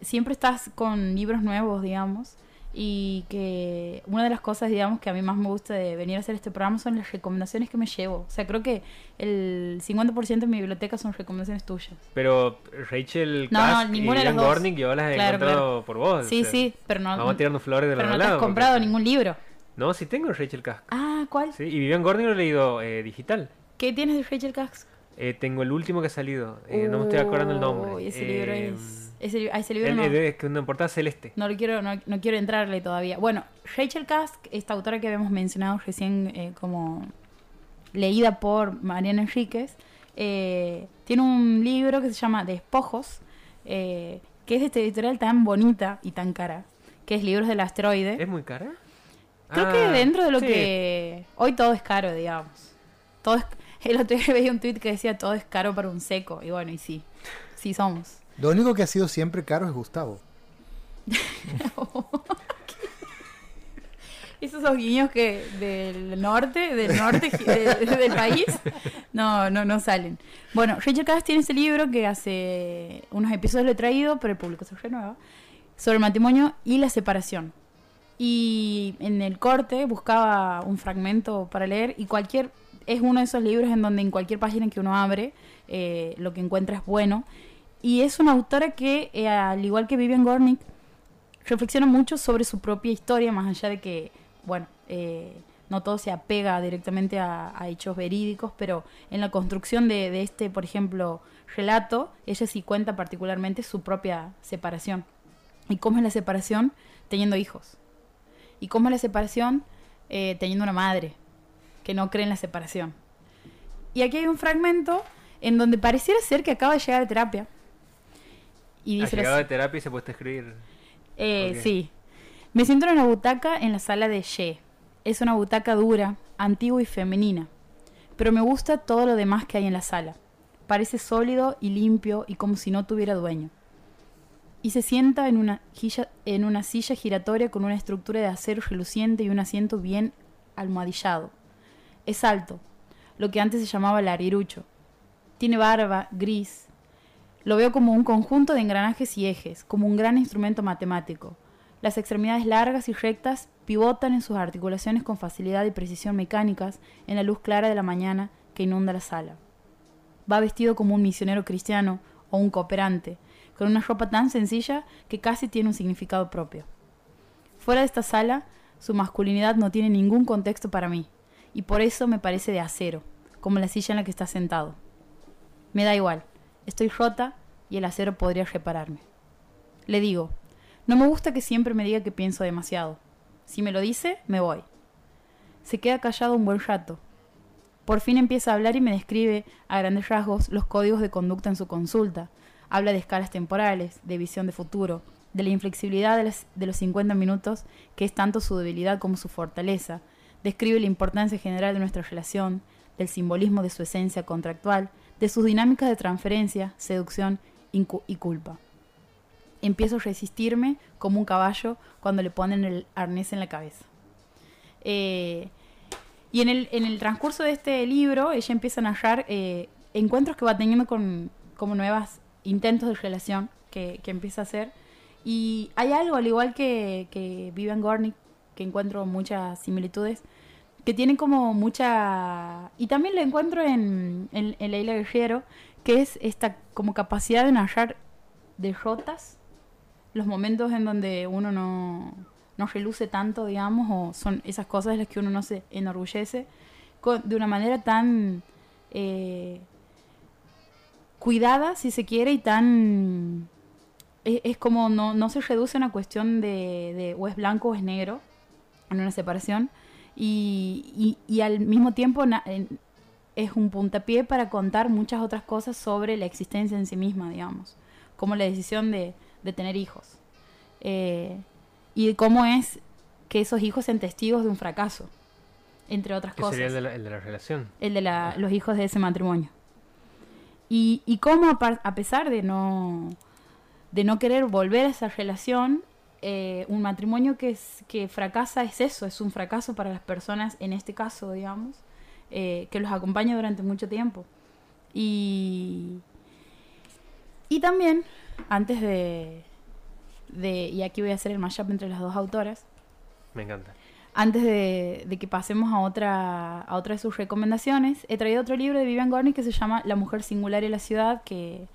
siempre estás con libros nuevos, digamos, y que una de las cosas, digamos, que a mí más me gusta de venir a hacer este programa son las recomendaciones que me llevo. O sea, creo que el 50% de mi biblioteca son recomendaciones tuyas. Pero Rachel No, Kask no, y ninguna las dos. Gornick yo las he Claro, encontrado claro. por vos. Sí, o sea, sí, pero no, Vamos a tirarnos flores de pero los no te has comprado porque- ningún libro. No, sí tengo Rachel Kask. Ah, ¿cuál? Sí, y Vivian Gornick lo he leído eh, digital. ¿Qué tienes de Rachel Kask? Eh, tengo el último que ha salido. eh, no me estoy acordando el nombre. Ese libro Eh, es... Ese, a ese libro el- no. es que una portada celeste. No lo quiero, no, no quiero entrarle todavía. Bueno, Rachel Kask, esta autora que habíamos mencionado recién eh, como leída por Mariana Enríquez, eh, tiene un libro que se llama Despojos, eh, que es de esta editorial tan bonita y tan cara, que es Libros del Asteroide. ¿Es muy cara? Creo Ah, que dentro de lo sí. que... Hoy todo es caro, digamos. Todo es... El otro día veía un tweet que decía todo es caro para un seco. Y bueno, y sí, sí somos. Lo único que ha sido siempre caro es Gustavo. Esos son guiños que del norte, del norte de- del país, no, no, no salen. Bueno, Rachel Kask tiene ese libro que hace unos episodios lo he traído, pero el público se renueva, sobre el matrimonio y la separación. Y en el corte buscaba un fragmento para leer y cualquier es uno de esos libros en donde en cualquier página que uno abre eh, lo que encuentra es bueno. Y es una autora que, eh, al igual que Vivian Gornick, reflexiona mucho sobre su propia historia, más allá de que, bueno, eh, no todo se apega directamente a, hechos verídicos, pero en la construcción de, de este, por ejemplo, relato, ella sí cuenta particularmente su propia separación. ¿Y cómo es la separación? Teniendo hijos. ¿Y cómo es la separación? Eh, teniendo una madre que no cree en la separación. Y aquí hay un fragmento en donde pareciera ser que acaba de llegar a terapia. Y dice llegado de terapia y se a escribir. Eh. Sí. Me siento en una butaca en la sala de Ye. Es una butaca dura, antigua y femenina. Pero me gusta todo lo demás que hay en la sala. Parece sólido y limpio y como si no tuviera dueño. Y se sienta en una, gilla- en una silla giratoria con una estructura de acero reluciente y un asiento bien almohadillado. Es alto, lo que antes se llamaba larirucho. Tiene barba, gris, lo veo como un conjunto de engranajes y ejes, como un gran instrumento matemático. Las extremidades largas y rectas pivotan en sus articulaciones con facilidad y precisión mecánicas en la luz clara de la mañana que inunda la sala. Va vestido como un misionero cristiano o un cooperante, con una ropa tan sencilla que casi tiene un significado propio. Fuera de esta sala, su masculinidad no tiene ningún contexto para mí, y por eso me parece de acero, como la silla en la que está sentado. Me da igual, estoy rota y el acero podría repararme. Le digo, no me gusta que siempre me diga que pienso demasiado. Si me lo dice, me voy. Se queda callado un buen rato. Por fin empieza a hablar y me describe a grandes rasgos los códigos de conducta en su consulta. Habla de escalas temporales, de visión de futuro, de la inflexibilidad de, de los 50 minutos, que es tanto su debilidad como su fortaleza. Describe la importancia general de nuestra relación, del simbolismo de su esencia contractual, de sus dinámicas de transferencia, seducción y culpa. Empiezo a resistirme como un caballo cuando le ponen el arnés en la cabeza. Eh, y en el, en el transcurso de este libro, ella empieza a narrar eh, encuentros que va teniendo con como nuevos intentos de relación que, que empieza a hacer. Y hay algo, al igual que, que Vivian Gornick, que encuentro muchas similitudes, que tiene como mucha... Y también lo encuentro en, en, en Leila Guerrero, que es esta como capacidad de narrar derrotas, los momentos en donde uno no, no reluce tanto, digamos, o son esas cosas de las que uno no se enorgullece, con- de una manera tan... eh, cuidada, si se quiere, y tan... Es, es como no, no se reduce a una cuestión de, de o es blanco o es negro en una separación, y, y, y al mismo tiempo es un puntapié para contar muchas otras cosas sobre la existencia en sí misma, digamos, como la decisión de, de tener hijos. Eh, y cómo es que esos hijos sean testigos de un fracaso, entre otras cosas sería el de, la, el de la relación. el de la- los hijos de ese matrimonio. Y, y cómo a, a pesar de no, de no querer volver a esa relación, eh, un matrimonio que, es, que fracasa es eso, es un fracaso para las personas, en este caso, digamos, eh, que los acompaña durante mucho tiempo. Y, y también, antes de, de, y aquí voy a hacer el mashup entre las dos autoras, Me encanta. antes de, de que pasemos a otra, a otra de sus recomendaciones, he traído otro libro de Vivian Gornick que se llama La mujer singular y la ciudad, que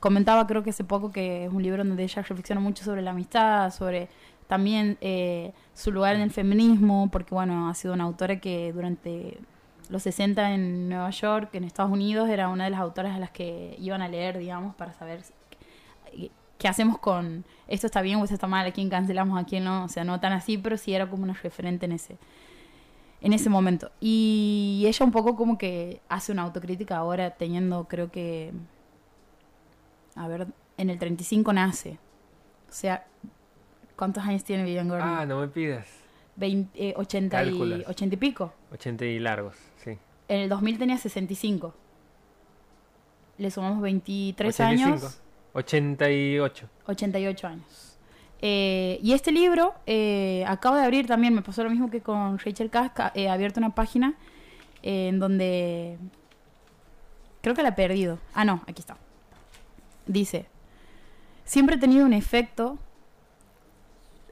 comentaba creo que hace poco que es un libro donde ella reflexiona mucho sobre la amistad, sobre también eh, su lugar en el feminismo, porque bueno, ha sido una autora que durante los 60 en Nueva York, en Estados Unidos, era una de las autoras a las que iban a leer, digamos, para saber qué- hacemos con esto está bien o esto está mal, a quién cancelamos, a quién no, o sea, no tan así, pero sí era como una referente en ese en ese momento. Y ella un poco como que hace una autocrítica ahora teniendo, creo que a ver, en el 35 nace. O sea, ¿cuántos años tiene Vivian Gordon? Ah, no me pidas. 20, eh, 80, y, Cálculas. 80 y pico. 80 y largos, sí. En el 2000 tenía 65. Le sumamos 23 85. años. 88. 88 años. Eh, y este libro eh, acabo de abrir también, me pasó lo mismo que con Rachel Casca, he abierto una página eh, en donde creo que la he perdido. Ah, no, aquí está. Dice, siempre he tenido un efecto,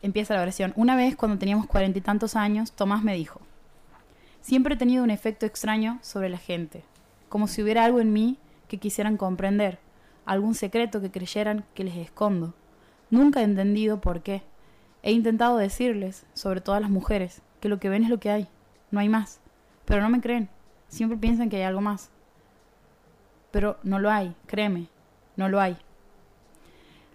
empieza la oración, una vez cuando teníamos cuarenta y tantos años, Tomás me dijo, siempre he tenido un efecto extraño sobre la gente, como si hubiera algo en mí que quisieran comprender, algún secreto que creyeran que les escondo. Nunca he entendido por qué. He intentado decirles, sobre todo a las mujeres, que lo que ven es lo que hay, no hay más. Pero no me creen, siempre piensan que hay algo más. Pero no lo hay, créeme, no lo hay.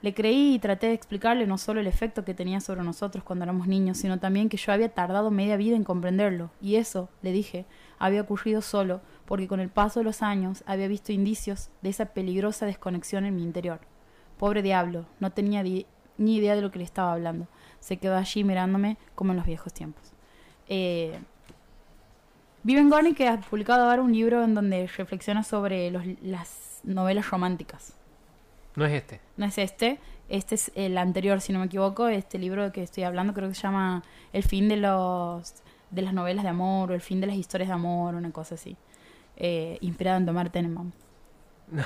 Le creí y traté de explicarle no solo el efecto que tenía sobre nosotros cuando éramos niños, sino también que yo había tardado media vida en comprenderlo. Y eso, le dije, había ocurrido solo porque con el paso de los años había visto indicios de esa peligrosa desconexión en mi interior. Pobre diablo, no tenía di- ni idea de lo que le estaba hablando. Se quedó allí mirándome como en los viejos tiempos. Eh, Vivian Gornick que ha publicado ahora un libro en donde reflexiona sobre los- las novelas románticas. No es este. No es este, este es el anterior, si no me equivoco. Este libro que estoy hablando creo que se llama El fin de los de las novelas de amor o El fin de las historias de amor, una cosa así. Eh, inspirado en Tomar Tenenbaum. No.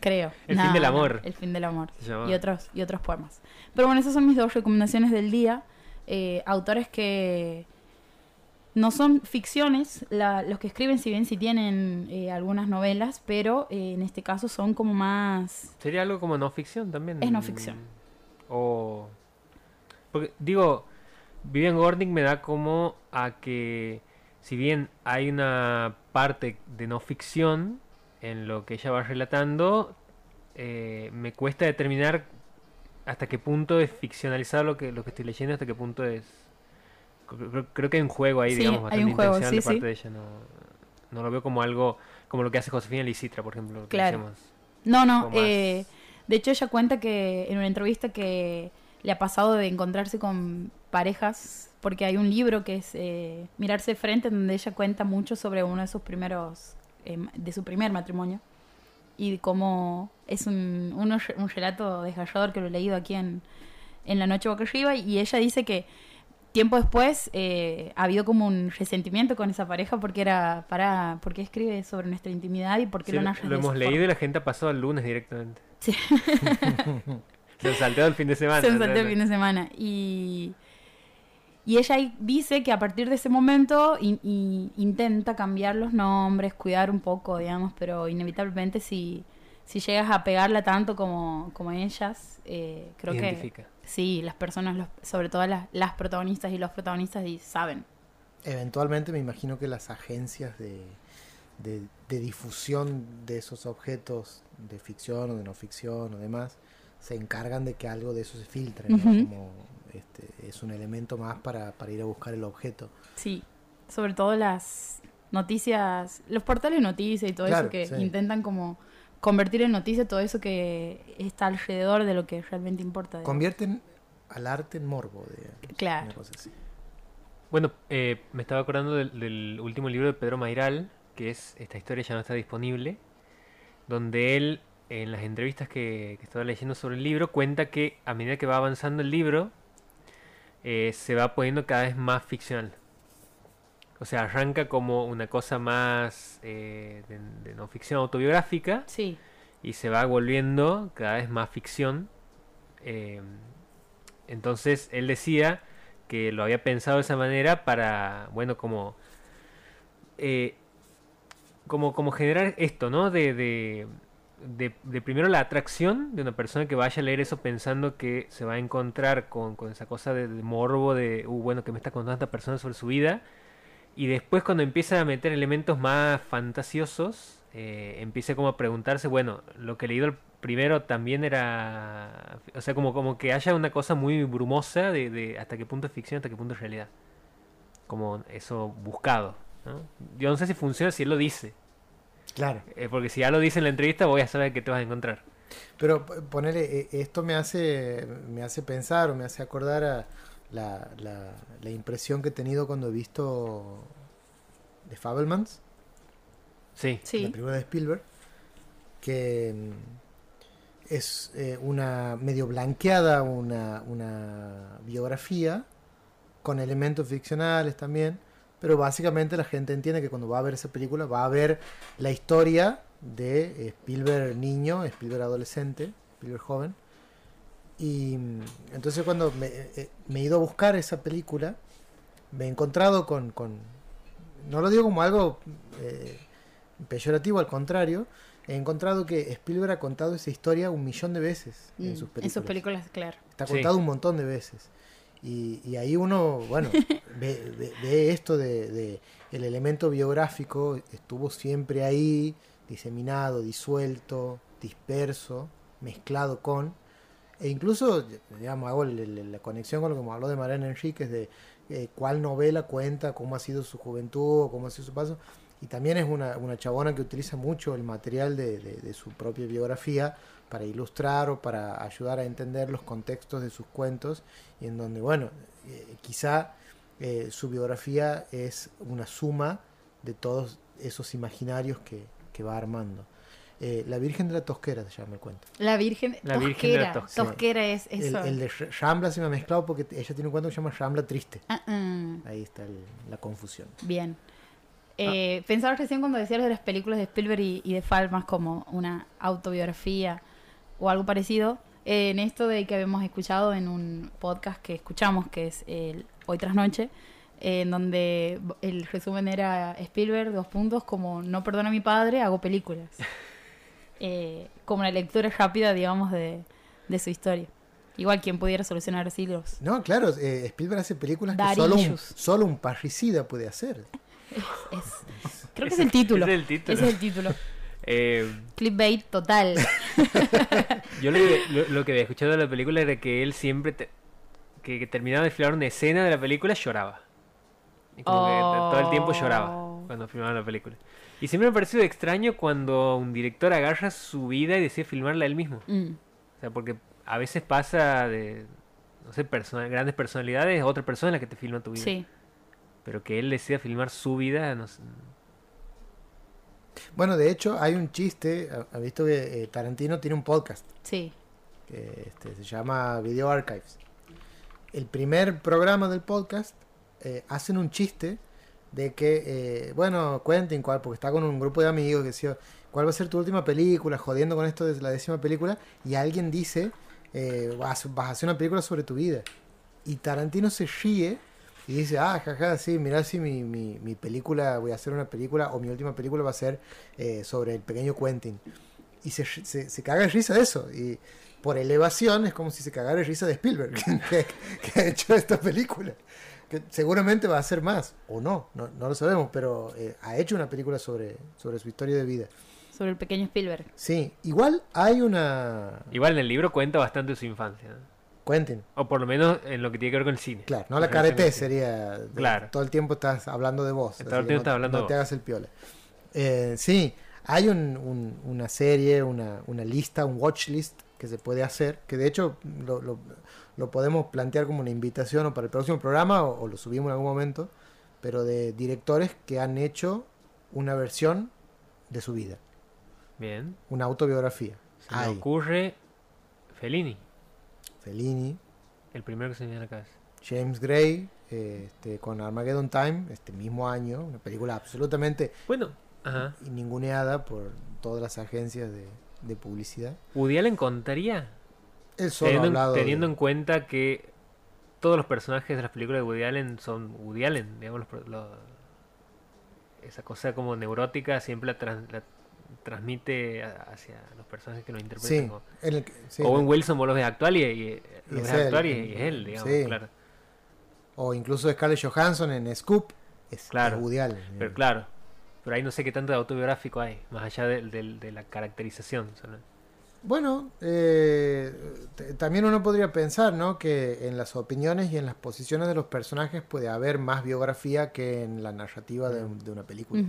Creo. El No, fin del no, amor. el fin del amor. Y otros, y otros poemas. Pero bueno, esas son mis dos recomendaciones del día. Eh, autores que no son ficciones, la- los que escriben, si bien si tienen eh, algunas novelas, pero eh, en este caso son como más Sería algo como no ficción también. Es no ficción. O. Porque, digo, Vivian Gornick me da como a que, si bien hay una parte de no ficción en lo que ella va relatando, eh, me cuesta determinar hasta qué punto es ficcionalizado lo que, lo que estoy leyendo, hasta qué punto es. Creo, que hay un juego ahí, Sí, digamos, hay un juego, sí, de parte sí. de ella. No, no lo veo como algo como lo que hace Josefina Lisitra, por ejemplo. que Claro. decíamos. No, no. eh, de hecho, ella cuenta que en una entrevista que le ha pasado de encontrarse con parejas, porque hay un libro que es eh, Mirarse de frente, donde ella cuenta mucho sobre uno de sus primeros, eh, de su primer matrimonio. Y cómo es un, un relato desgarrador que lo he leído aquí en, en La Noche Boca Arriba. Y ella dice que tiempo después eh, ha habido como un resentimiento con esa pareja porque era para porque escribe sobre nuestra intimidad y porque Sí, lo lo, narra lo hemos leído forma. y la gente ha pasado al lunes directamente. Sí. Se han salteado el fin de semana. Se ¿no? saltado el fin de semana. Y, y ella dice que a partir de ese momento in- intenta cambiar los nombres, cuidar un poco, digamos, pero inevitablemente si, si llegas a pegarla tanto como, como ellas, eh, creo Identifica. que sí, las personas, los- sobre todo las, las protagonistas y los protagonistas, y saben. Eventualmente me imagino que las agencias de, de, de difusión de esos objetos de ficción o de no ficción o demás, se encargan de que algo de eso se filtre, ¿no? Como este, es un elemento más para, para ir a buscar el objeto. Sí, sobre todo las noticias, los portales de noticias y todo Claro, eso que sí. intentan como convertir en noticia todo eso que está alrededor de lo que realmente importa. digamos. Convierten al arte en morbo, digamos, Claro. una cosa así. Bueno, eh, me estaba acordando del, del último libro de Pedro Mairal, que es Esta historia ya no está disponible, donde él, en las entrevistas que, que estaba leyendo sobre el libro, cuenta que a medida que va avanzando el libro, eh, se va poniendo cada vez más ficcional. O sea, arranca como una cosa más eh, de, de no ficción autobiográfica Sí, y se va volviendo cada vez más ficción. Eh, entonces él decía que lo había pensado de esa manera para, bueno, como, eh, como, como generar esto, ¿no? De, de, de- de primero la atracción de una persona que vaya a leer eso pensando que se va a encontrar con, con esa cosa de, de morbo, de, uh, bueno, que me está contando esta persona sobre su vida. Y después cuando empieza a meter elementos más fantasiosos, eh, empieza como a preguntarse, bueno, lo que he leído el primero también era... O sea, como, como que haya una cosa muy brumosa de, de hasta qué punto es ficción, hasta qué punto es realidad. Como eso buscado. ¿no? Yo no sé si funciona si él lo dice. Claro. eh, porque si ya lo dice en la entrevista voy a saber qué te vas a encontrar. Pero p- ponele, eh, esto me hace, me hace pensar o me hace acordar a la, la, la impresión que he tenido cuando he visto The Fabelmans, Sí. la película de Spielberg, que mm, es eh, una medio blanqueada, una, una biografía con elementos ficcionales también, pero básicamente la gente entiende que cuando va a ver esa película va a ver la historia de Spielberg niño, Spielberg adolescente, Spielberg joven. Y mm, entonces cuando me, eh, me he ido a buscar esa película, me he encontrado con, con no lo digo como algo eh, peyorativo, al contrario, he encontrado que Spielberg ha contado esa historia un millón de veces mm, en sus películas. en sus películas, claro. Está Sí. contado un montón de veces. Y, y ahí uno, bueno, ve, ve- ve esto de, de el elemento biográfico, estuvo siempre ahí, diseminado, disuelto, disperso, mezclado con, e incluso, digamos, hago la conexión con lo que me habló de Mariana Enríquez, de eh, cuál novela cuenta cómo ha sido su juventud, cómo ha sido su paso, y también es una, una chabona que utiliza mucho el material de, de- de su propia biografía para ilustrar o para ayudar a entender los contextos de sus cuentos, y en donde, bueno, eh, quizá eh, su biografía es una suma de todos esos imaginarios que, que va armando. Eh, la Virgen de la Tosquera se llama el cuento. La Virgen, La Virgen de la tosquera, Tosquera. tosquera es El, eso. el de Shambla se me ha mezclado porque ella tiene un cuento que se llama Shambla Triste. Ah, ah, Ahí está el- la confusión. bien. Eh, Pensaba recién cuando decías de las películas de Spielberg y, y de Falmas como una autobiografía o algo parecido, eh, en esto de que habíamos escuchado en un podcast que escuchamos, que es el Hoy tras Noche, eh, en donde el resumen era Spielberg, dos puntos, como no perdona a mi padre, hago películas. Eh, como una lectura rápida, digamos, de, de su historia. Igual quien pudiera solucionar así los... No, claro, eh, Spielberg hace películas que solo un, issues. solo un parricida puede hacer. es- creo que es el título. Es el título. Es el título. Eh, Clickbait total. yo lo, que- lo- lo que había escuchado de la película era que él siempre, te- que, que terminaba de filmar una escena de la película, lloraba. Y como que Oh. todo el tiempo lloraba cuando filmaba la película. Y siempre me ha parecido extraño cuando un director agarra su vida y decide filmarla él mismo. Mm, O sea, porque a veces pasa de, no sé, grandes personalidades, otra persona la que te filma tu vida. sí. Pero que él decida filmar su vida, no sé. Bueno, de hecho, hay un chiste. ha- ha visto que eh, Tarantino tiene un podcast Sí. que este, se llama Video Archives. El primer programa del podcast eh, hacen un chiste de que, eh, bueno, Quentin, cuál, porque está con un grupo de amigos que decía, ¿cuál va a ser tu última película? Jodiendo con esto de la décima película. Y alguien dice, eh, vas, a hacer una película sobre tu vida. Y Tarantino se ríe y dice, ah, jaja, sí, mirá si mi, mi, mi película, voy a hacer una película, o mi última película va a ser eh, sobre el pequeño Quentin. Y se, se, se caga de risa de eso. Y, por elevación, es como si se cagara de risa de Spielberg, que, que ha hecho esta película. Que seguramente va a hacer más, o no, no, no lo sabemos, pero eh, ha hecho una película sobre, sobre su historia de vida. Sobre el pequeño Spielberg. Sí, igual hay una... Igual en el libro cuenta bastante su infancia. ¿no? Quentin, O por lo menos en lo que tiene que ver con el cine. claro, no la carete sería... de- Claro. Todo el tiempo estás hablando de vos. Todo el tiempo no- estás hablando no de te vos. hagas el piola. Eh, sí, hay un- un- una serie, una, una lista, un watch list que se puede hacer, que de hecho lo, lo- lo podemos plantear como una invitación o para el próximo programa o, o lo subimos en algún momento, pero de directores que han hecho una versión de su vida, Bien. una autobiografía. Se me ocurre Fellini, Fellini, el primero que se me viene a la cabeza. James Gray, eh, este, con Armageddon Time, este mismo año, una película absolutamente Bueno, ajá. ninguneada por todas las agencias de, de publicidad. ¿Woody Allen contaría? Él solo ha Teniendo, en- hablado de- teniendo en cuenta que todos los personajes de las películas de Woody Allen son Woody Allen, digamos, los esa cosa como neurótica siempre la, trans- la transmite a- hacia los personajes que lo interpretan. Sí, como- el sí, Owen Wilson vos lo ves actual y, y- lo ves es él, actuar y, es él, digamos, sí. claro. o incluso Scarlett Johansson en Scoop es, Claro, es Woody Allen. Pero claro, pero ahí no sé qué tanto de autobiográfico hay, más allá de, de- de la caracterización. solo. Bueno, eh, también uno podría pensar, ¿no? Que en las opiniones y en las posiciones de los personajes puede haber más biografía que en la narrativa de, de una película.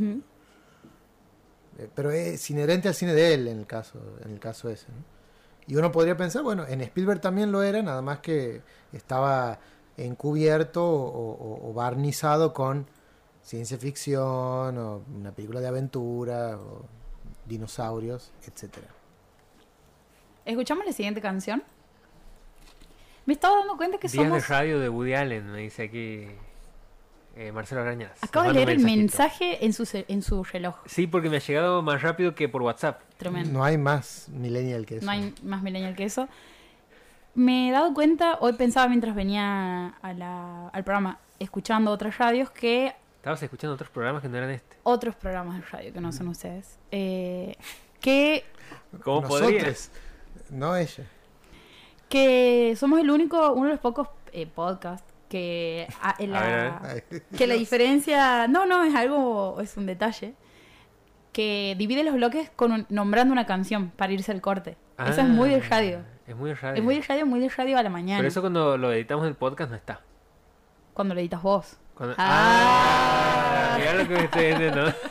Eh, Pero es inherente al cine de él en el caso, en el caso ese. ¿no? Y uno podría pensar, bueno, en Spielberg también lo era, nada más que estaba encubierto o, o- o barnizado con ciencia ficción o una película de aventura o dinosaurios, etcétera. ¿Escuchamos la siguiente canción? Me estaba dando cuenta que Días somos... de radio de Woody Allen, me dice aquí eh, Marcelo Arañas. Acabo de leer el mensaje en su, en su reloj. Sí, porque me ha llegado más rápido que por WhatsApp. Tremendo. No hay más millennial que eso. No hay más millennial que eso. Me he dado cuenta, hoy pensaba mientras venía a la- al programa escuchando otras radios, que Estabas escuchando otros programas que no eran este. otros programas de radio que no son ustedes, eh, que, ¿Cómo Nosotros, podrías? No ella. que somos el único, uno de los pocos eh, podcasts que, a- en A ver, la, que la diferencia, no, no, es algo, es un detalle, que divide los bloques con un- nombrando una canción para irse al corte. Eso es muy de Ah, radio. Es muy de radio. Es muy de radio, muy de radio a la mañana. Pero eso cuando lo editamos el podcast no está. Cuando lo editas vos. Cuando- Ah. Ah, mirá lo que me estoy entendiendo.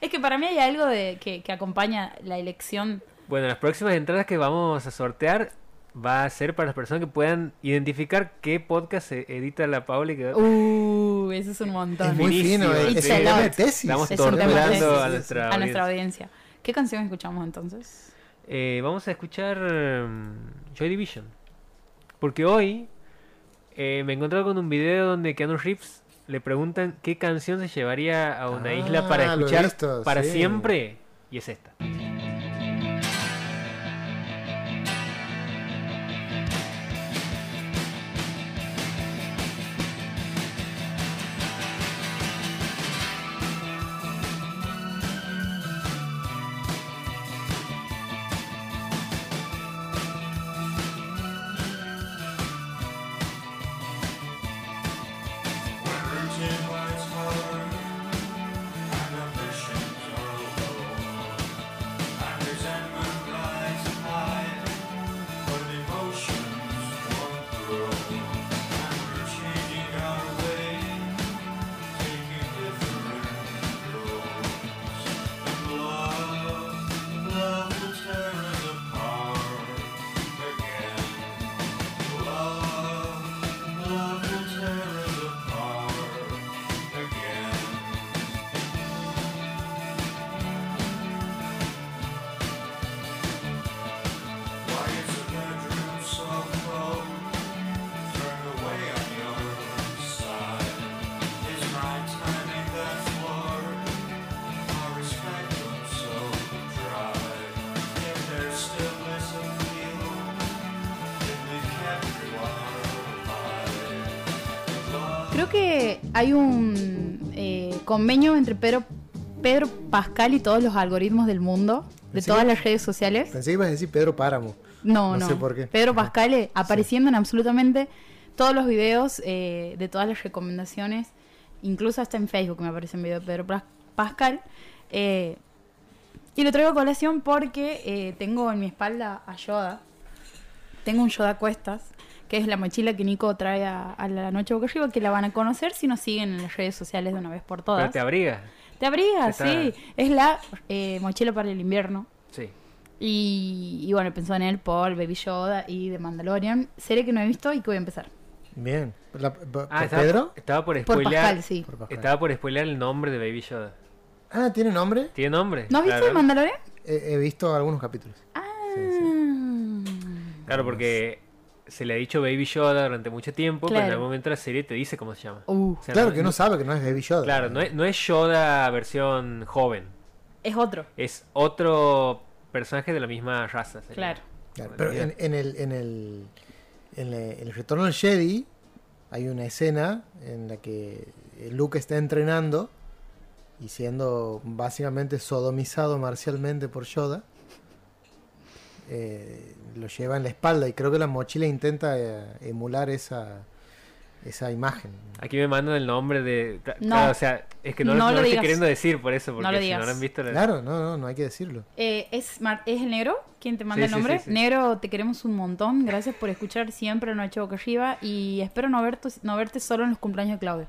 Es que para mí hay algo de que, que acompaña la elección. Bueno, las próximas entradas que vamos a sortear va a ser para las personas que puedan identificar qué podcast se edita la Paula y que Uh, eso es un Es montón. muy Finísimo, fino, It's es un tema de tesis. Estamos Es un tema de torturando tesis, a nuestra, a nuestra audiencia. audiencia. ¿Qué canción escuchamos entonces? Eh, vamos a escuchar um, Joy Division. Porque hoy eh, me he encontrado con un video donde Keanu Reeves le preguntan qué canción se llevaría a una Ah, isla para lo he escuchar visto, para sí. siempre. Y es esta. Que hay un eh, convenio entre Pedro, Pedro Pascal y todos los algoritmos del mundo de todas las redes sociales. Pensé que ibas a decir Pedro Páramo. No, No no. sé por qué. Pedro Pascal apareciendo en absolutamente todos los videos eh, de todas las recomendaciones. Incluso hasta en Facebook me aparece un video de Pedro Pas- Pascal. Eh, y lo traigo a colación porque eh, tengo en mi espalda a Yoda. Tengo un Yoda a cuestas, que es la mochila que Nico trae a, a la noche boca arriba, que la van a conocer si nos siguen en las redes sociales de una vez por todas. Pero te abriga. Te abriga, Está- sí. Es la eh, mochila para el invierno. Sí. Y, y bueno, pensó en él por Baby Yoda y The Mandalorian. Serie que no he visto y que voy a empezar. Bien. La- ¿Por Ah, estaba, Pedro? estaba por Por spoilear. Pascal, sí. Por Pascal. Estaba por spoilear el nombre de Baby Yoda. Ah, ¿tiene nombre? ¿Tiene nombre? ¿No has visto Claro. The Mandalorian? He, he visto algunos capítulos. Ah. Claro, porque se le ha dicho Baby Yoda durante mucho tiempo, pero en algún momento la serie te dice cómo se llama. Uh, O sea, claro que uno sabe que no es Baby Yoda. Claro, no es, no es Yoda versión joven. es otro. Es otro personaje de la misma raza. sería. Claro. Claro, pero en, en el, en, el, en el- el retorno del Jedi hay una escena en la que Luke está entrenando y siendo básicamente sodomizado marcialmente por Yoda. Eh, lo lleva en la espalda y creo que la mochila intenta eh, emular esa, esa imagen. Aquí me mandan el nombre de... No. Claro, o sea, es que no, No lo, no lo lo estoy queriendo decir por eso, porque lo si no lo han visto... la- Claro, no, no, no hay que decirlo. Eh, ¿es, Mar- ¿Es el negro quien te manda Sí, el nombre? sí, sí. Negro, te queremos un montón. Gracias por escuchar siempre Noche Boca Arriba. Y espero no verte, no verte solo en los cumpleaños de Claudio.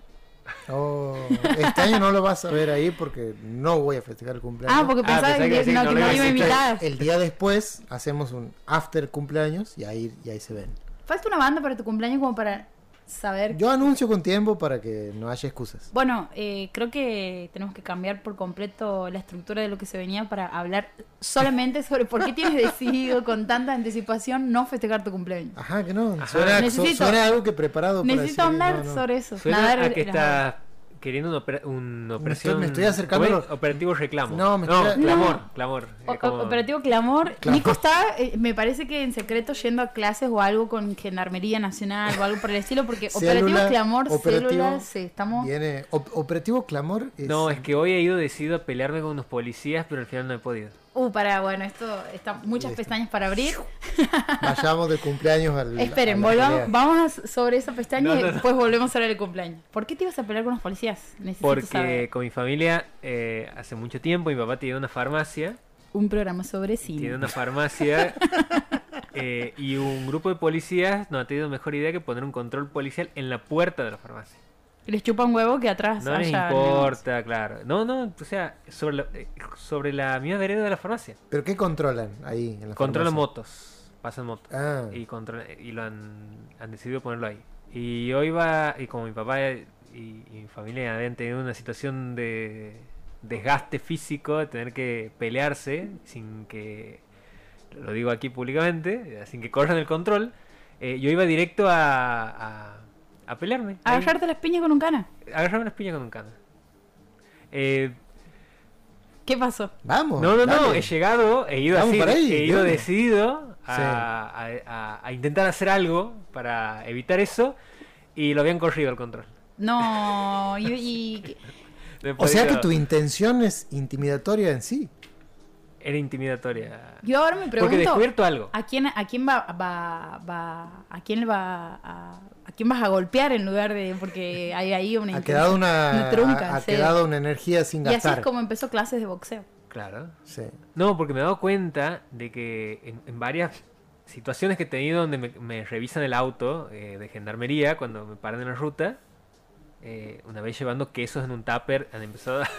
Oh, este año no lo vas a ver ahí porque no voy a festejar el cumpleaños. Ah, porque Ah, pensaba que, que sí, no, no que lo no iba a invitar. El día después hacemos un after cumpleaños y ahí, y ahí se ven. Falta una banda para tu cumpleaños como para saber Yo anuncio con tiempo para que no haya excusas. Bueno, eh, creo que tenemos que cambiar por completo la estructura de lo que se venía para hablar solamente sobre por qué tienes decidido con tanta anticipación no festejar tu cumpleaños. Ajá, que no. Ajá. Suena, Necesito- suena algo que preparado para Necesito decir, hablar no, no. sobre eso. Suena Nadar a que las está queriendo una, opera- una operación... me estoy acercando Operativo reclamo. No, me estoy- clamor, No. clamor. O- Es como- Operativo Clamor. Clamor. Nico está, eh, me parece que en secreto yendo a clases o algo con Gendarmería Nacional o algo por el estilo, porque Operativo Clamor, operativo, células, sí, estamos... Viene, op- operativo clamor. es- No, es que hoy he ido decidido a pelearme con unos policías, pero al final no he podido. Uh, para, bueno, esto está muchas Listo. pestañas para abrir. Vayamos de cumpleaños al. Esperen, volvamos, vamos a- sobre esa pestaña No, y no. después volvemos a hablar del cumpleaños. ¿Por qué te ibas a pelear con los policías? Necesito Porque saber. con mi familia, eh, hace mucho tiempo, mi papá tiene una farmacia. Un programa sobre Tiene cine. una farmacia. eh, y un grupo de policías no ha tenido mejor idea que poner un control policial en la puerta de la farmacia. Les chupa un huevo que atrás No les importa, claro. No, no, o sea, sobre la, eh, sobre la misma vereda de la farmacia. ¿Pero qué controlan ahí en la Controlan farmacia? motos, pasan motos. Ah, y, controla- y lo han, han decidido ponerlo ahí. Y hoy va, y como mi papá y, y mi familia habían tenido una situación de desgaste físico, de tener que pelearse sin que, lo digo aquí públicamente, sin que corran el control, eh, yo iba directo a, a, a pelearme. A agarrarte las piñas con un cana. Agarrarme las piñas con un cana. Eh, ¿Qué pasó? vamos. no, no, no, he llegado, he ido Vamos así, para ahí, he ido dale. decidido a, Sí. a- a- a intentar hacer algo para evitar eso y lo habían corrido al control. No, y, y- No he O sea que tu intención es intimidatoria en sí. Era intimidatoria. yo ahora me Porque he pregunto descubierto algo. ¿a quién a quién va, va, va a quién le va a quién vas a golpear en lugar de porque hay ahí una Ha quedado una, una trunca, ha, ha sí. quedado una energía sin Y así gastar. es como empezó clases de boxeo. Claro. Sí. No, porque me he dado cuenta de que en, en varias situaciones que he tenido donde me, me revisan el auto eh, de gendarmería cuando me paran en la ruta, eh, una vez llevando quesos en un tupper, han empezado a,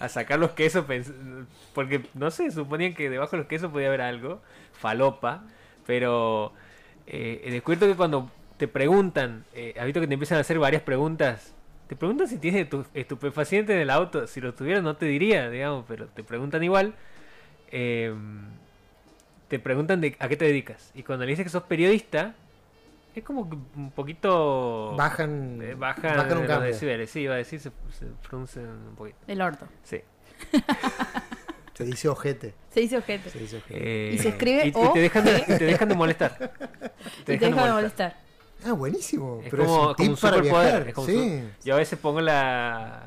a sacar los quesos porque, no sé, suponían que debajo de los quesos podía haber algo, falopa, pero eh, he descubierto que cuando te preguntan, eh, has visto que te empiezan a hacer varias preguntas, te preguntan si tienes estu- estupefaciente en el auto, si lo tuviera no te diría, digamos, pero te preguntan igual. eh, te preguntan de a qué te dedicas. Y cuando le dices que sos periodista, es como que un poquito... Bajan, eh, bajan, bajan un los decibeles, sí, iba a decir, se, se fruncen un poquito. El orto. Sí. Se dice ojete. Se dice ojete. Se dice ojete. Eh, Y se escribe y, y te dejan de, O, te dejan de molestar. y te deja de molestar. Ah, buenísimo. Es Pero como, es como un tip un para superpoder. como sí. su- yo a veces pongo la,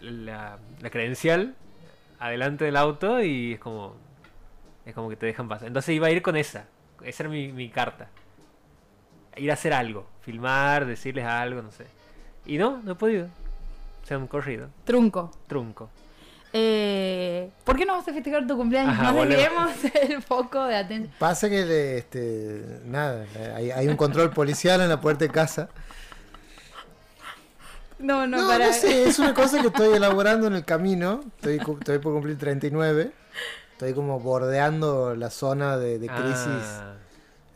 la, la credencial adelante del auto y es como. Es como que te dejan pasar. Entonces iba a ir con esa. Esa era mi, mi carta. Ir a hacer algo. Filmar, decirles algo, no sé. Y no, no he podido. Se han corrido. Trunco. Trunco. Eh, ¿Por qué no vas a festejar tu cumpleaños? Ajá, no desviemos el foco de atención. Pasa que, le- este, nada, hay, hay un control policial en la puerta de casa. No, no, No, para. no sé, es una cosa que estoy elaborando en el camino. Estoy, estoy por cumplir 39. Estoy como bordeando la zona de, de crisis. Ah,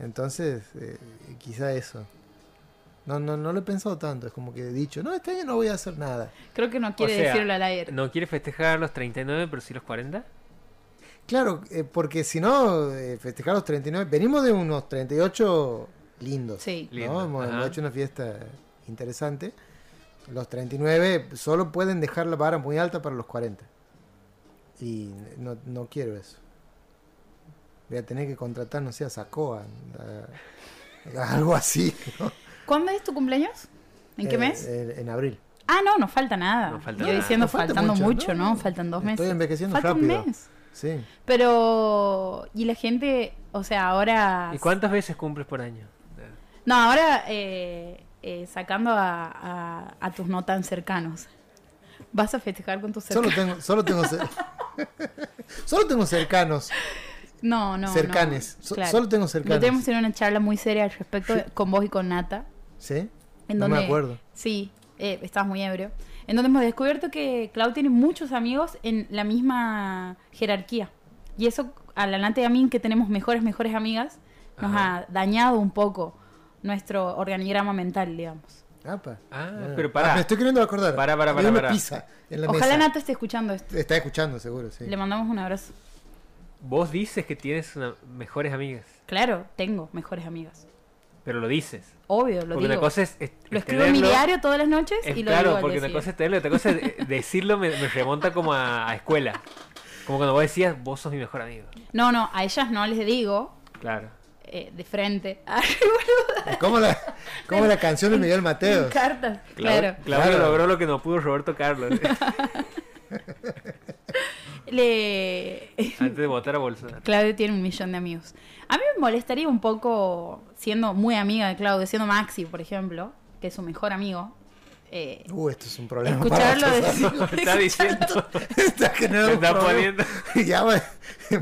Entonces, eh, quizá eso. No, no, no lo he pensado tanto. Es como que he dicho, no, este año no voy a hacer nada. Creo que no quiere sea, decirlo al aire. ¿No quiere festejar los 39, pero sí los 40? Claro, eh, porque si no, eh, festejar los 39. Venimos de unos 38 lindos. Sí. Lindo, ¿no? Hemos, ajá. hemos hecho una fiesta interesante. Los 39 solo pueden dejar la vara muy alta para los 40. Y no, no quiero eso. Voy a tener que contratar, no sé, a Sacoa. a- a algo así. ¿no? ¿Cuándo es tu cumpleaños? ¿En qué Eh, mes? eh, en abril. Ah, no, no falta nada. No falta Yo nada. diciendo No falta faltando mucho, mucho, ¿no? no. Faltan dos Estoy meses. envejeciendo Falta rápido. un mes. Sí. Pero. Y la gente, o sea, ahora. ¿Y cuántas veces cumples por año? No, ahora eh, eh, sacando a, a, a tus no tan cercanos. ¿Vas a festejar con tus Solo cercanos? tengo, solo tengo, cer- solo tengo cercanos, No, no. cercanes. Claro. Solo tengo Lo cercanos. tenemos en una charla muy seria al respecto con vos y con Nata. ¿Sí? En no donde, me acuerdo. Sí, eh, estabas muy ebrio. En donde hemos descubierto que Clau tiene muchos amigos en la misma jerarquía. Y eso, adelante a mí, que tenemos mejores, mejores amigas, nos Ajá. ha dañado un poco nuestro organigrama mental, digamos. Apa. Ah, pero pará. Ah, me estoy queriendo acordar. Pará, pará, Había pará, una pará. pizza en la Ojalá mesa. Nata esté escuchando esto. Está escuchando, seguro, sí. Le mandamos un abrazo. Vos dices que tienes una- mejores amigas, Claro, tengo mejores amigas. Pero lo dices. Obvio, lo porque una digo. cosa es, es- Lo es escribo en mi diario todas las noches es- y lo claro, digo al porque una cosa es tenerlo, otra cosa es decirlo me, me remonta como a, a escuela. Como cuando vos decías, vos sos mi mejor amigo. No, no, a ellas no les digo Claro. eh, de frente. Como la, como la canción de Miguel Mateos. Cartas, claro. Claudio Claro. logró lo que no pudo Roberto Carlos Le... antes de votar a Bolsonaro. Claudio tiene un millón de amigos. A mí me molestaría un poco, siendo muy amiga de Claudio, siendo Maxi, por ejemplo, que es su mejor amigo, eh, Uh, esto es un problema. escucharlo decir... Está diciendo. Está generando está problema. poniendo. ya va-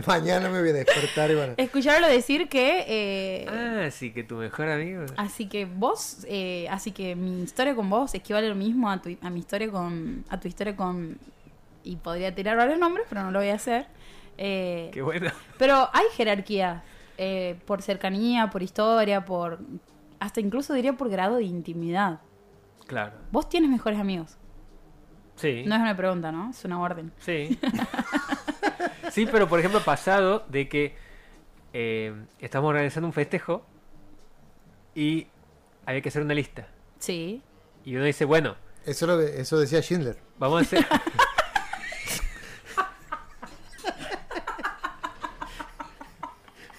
mañana me voy a despertar y bueno. Escucharlo decir que... eh, Ah, sí, que tu mejor amigo. Así que vos, eh, así que mi historia con vos equivale lo mismo a, tu, a mi historia con, a tu historia con, y podría tirar varios nombres, pero no lo voy a hacer. Eh, Qué bueno. pero hay jerarquías, eh, por cercanía, por historia, por, hasta incluso diría por grado de intimidad. Claro. Vos tienes mejores amigos. Sí. No es una pregunta, ¿no? Es una orden. Sí. sí, pero por ejemplo, ha pasado de que eh, estamos organizando un festejo y había que hacer una lista. Sí. Y uno dice, bueno, Eso, lo, eso decía Schindler. vamos a hacer.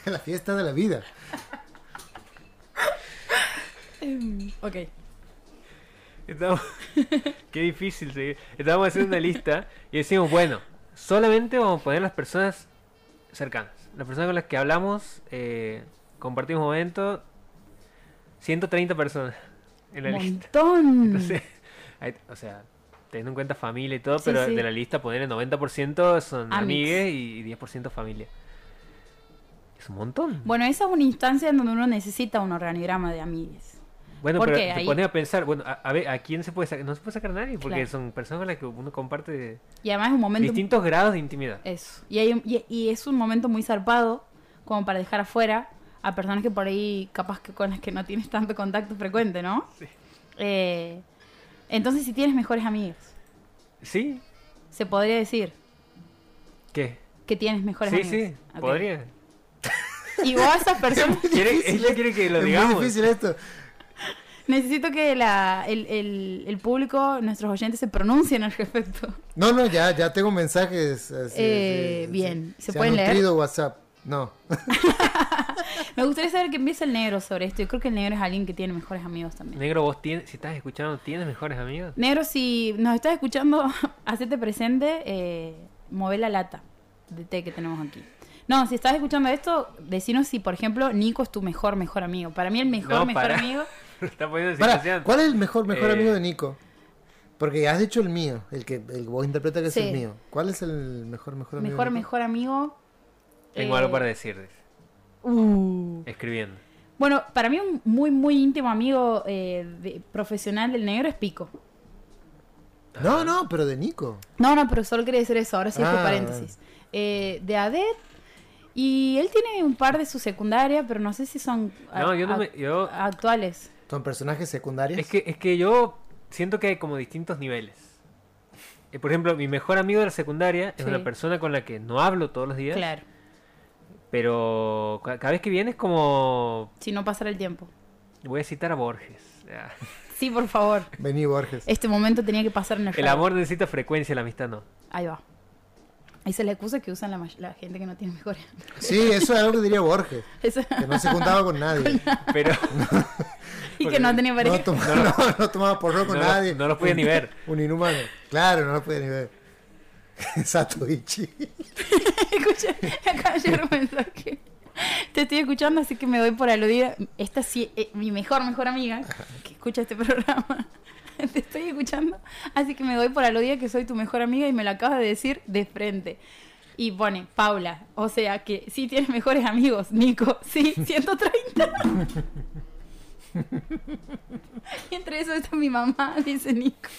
La fiesta de la vida. Ok. Estamos... Qué difícil seguir. Estábamos haciendo una lista y decimos, bueno, solamente vamos a poner las personas cercanas. Las personas con las que hablamos, eh, compartimos momentos. 130 personas en la lista. Montón. Entonces, hay- o sea, teniendo en cuenta familia y todo, Sí, pero sí. de la lista poner el 90% son amigues y 10% familia. Es un montón. Bueno, esa es una instancia en donde uno necesita un organigrama de amigues. Bueno, ¿por pero qué? te Ahí- pones a pensar, bueno, a, a ver, ¿a quién se puede sacar? No se puede sacar a nadie, porque Claro. son personas con las que uno comparte Y además es un momento distintos grados de intimidad. Eso. Y, hay un- y, y es un momento muy zarpado como para dejar afuera a personas que por ahí, capaz que con las que no tienes tanto contacto frecuente, ¿no? Sí. Eh, entonces, si tienes mejores amigos, ¿Sí? se podría decir ¿Qué? que tienes mejores Sí, amigos. sí, Ok. podría. Y vos a esas personas, Quiere- ella quiere que lo es digamos. muy difícil esto. necesito que la, el, el, el público, nuestros oyentes, se pronuncien al respecto. No, no, ya, ya tengo mensajes. así, Eh, bien. sí. ¿Se pueden leer? nutrido WhatsApp. No. Me gustaría saber qué empieza el negro sobre esto. Yo creo que el negro es alguien que tiene mejores amigos también. Negro, vos tienes, si estás escuchando, ¿tienes mejores amigos? Negro, si nos estás escuchando, hacete presente. eh, mover la lata de té que tenemos aquí. No, si estás escuchando esto, decinos si, por ejemplo, Nico es tu mejor, mejor amigo. Para mí el mejor, No, mejor pará. amigo... Está situación. ¿Cuál es el mejor, mejor Eh, amigo de Nico? Porque has dicho el mío, el que el, vos interpreta que es el mío. ¿Cuál es el mejor, mejor amigo? Mejor, de Nico? mejor amigo... Tengo eh, algo para decirles. uh. Escribiendo. Bueno, para mí un muy, muy íntimo amigo eh, de- profesional del negro es Pico. No, no, pero de Nico. No, no, pero solo quería decir eso, ahora sí es por Ah, paréntesis. Eh, de Adet, y él tiene un par de su secundaria, pero no sé si son a- No, yo no a- me. Yo, actuales. Son personajes secundarios. es, que, es que yo siento que hay como distintos niveles. Eh, por ejemplo, mi mejor amigo de la secundaria es Sí. una persona con la que no hablo todos los días. Claro, Pero ca- cada vez que viene es como. si no pasara el tiempo. Voy a citar a Borges. Ah. Sí, por favor. Vení, Borges. Este momento tenía que pasar en el amor necesita frecuencia, la amistad no. Ahí va. Esa es la excusa que usan la, la gente que no tiene mejores. Sí, eso es algo que diría Borges. Eso- Que no se juntaba con nadie. Pero y que no tenía No, pareja. tomaba, no, no tomaba porro con No nadie. no los podía ni ver. Un inhumano. Claro, no lo podía ni ver. Satoichi. Escucha, acá llega un mensaje. Te estoy escuchando, así que me doy por aludida. Esta sí es mi mejor, mejor amiga que escucha este programa. Te estoy escuchando, así que me doy por aludida que soy tu mejor amiga y me lo acabas de decir de frente. Y pone, Paula, o sea que sí tienes mejores amigos, Nico, sí, 130. y entre eso está mi mamá, dice Nico.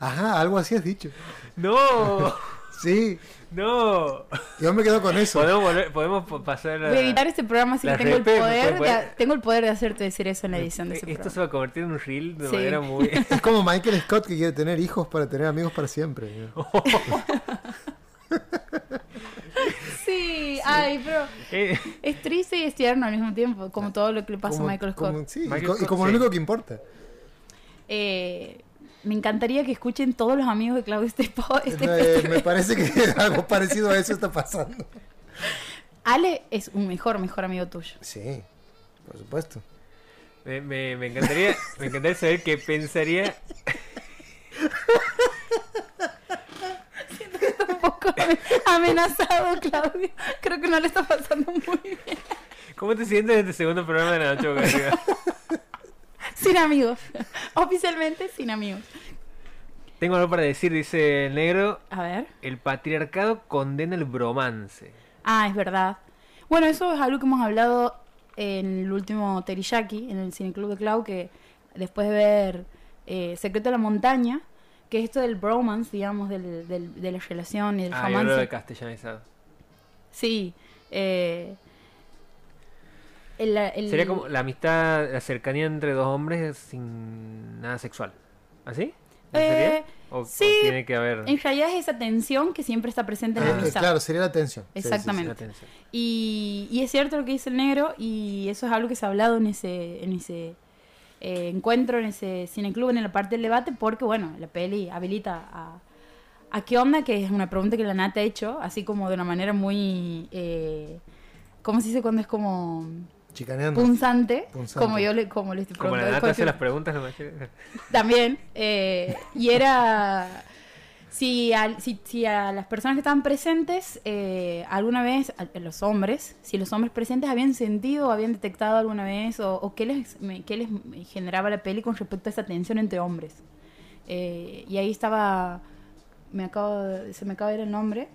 Ajá, algo así has dicho. no, Sí, no. yo me quedo con eso. Podemos, volver- podemos pa- pasar a... Voy a editar este programa, la tengo el, poder pues, de, tengo el poder de hacerte decir eso en la edición de ese Esto programa. se va a convertir en un reel de Sí. manera muy... Es como Michael Scott que quiere tener hijos para tener amigos para siempre. Sí, ay, pero Eh, es triste y es tierno al mismo tiempo, como todo lo que le pasa Como- a Michael Scott. como- sí, y Michael y Scott, como sí. lo único que importa. Eh, me encantaría que escuchen todos los amigos de Claudio este, este Eh, me parece que algo parecido a eso está pasando. Ale es un mejor, mejor amigo tuyo. Sí, por supuesto. me, me- me encantaría, me encantaría saber qué pensaría... Está un poco ame- amenazado, Claudio. Creo que no le está pasando muy bien. ¿Cómo te sientes en este segundo programa de la noche boca arriba? Sin amigos. Oficialmente sin amigos. Tengo algo para decir, dice el negro. A ver. El patriarcado condena el bromance. Ah, es verdad. Bueno, eso es algo que hemos hablado en el último Teriyaki, en el Cineclub de Clau, que después de ver eh, Secreto de la Montaña, que es esto del bromance, digamos, del, del- de la relación y del Ah, romance. de castellanizado. Sí. eh, el- el- Sería como la amistad, la cercanía entre dos hombres sin nada sexual. ¿Así? ¿No Eh, sería? ¿O, o sí, tiene que haber En realidad es esa tensión que siempre está presente en la Ah, amistad. claro, sería la tensión. Sí, sí, sí. Exactamente. una tensión? Y, y es cierto lo que dice el negro, y eso es algo que se ha hablado en ese, en ese eh, encuentro, en ese cineclub, en la parte del debate, porque bueno, la peli habilita a, a qué onda, que es una pregunta que la Nata ha hecho, así como de una manera muy... Eh, ¿Cómo se dice cuando es como Chicaneando. punzante? Punzante. Como yo le, como le estoy Como la preguntando. nata hace las preguntas, no me también. eh, y era. Si a, si, si a las personas que estaban presentes, eh, alguna vez, a, a los hombres, si los hombres presentes habían sentido o habían detectado alguna vez, o, o qué, les, me- qué les generaba la peli con respecto a esa tensión entre hombres. Eh, y ahí estaba. Me acabo de- se me acaba de ir el nombre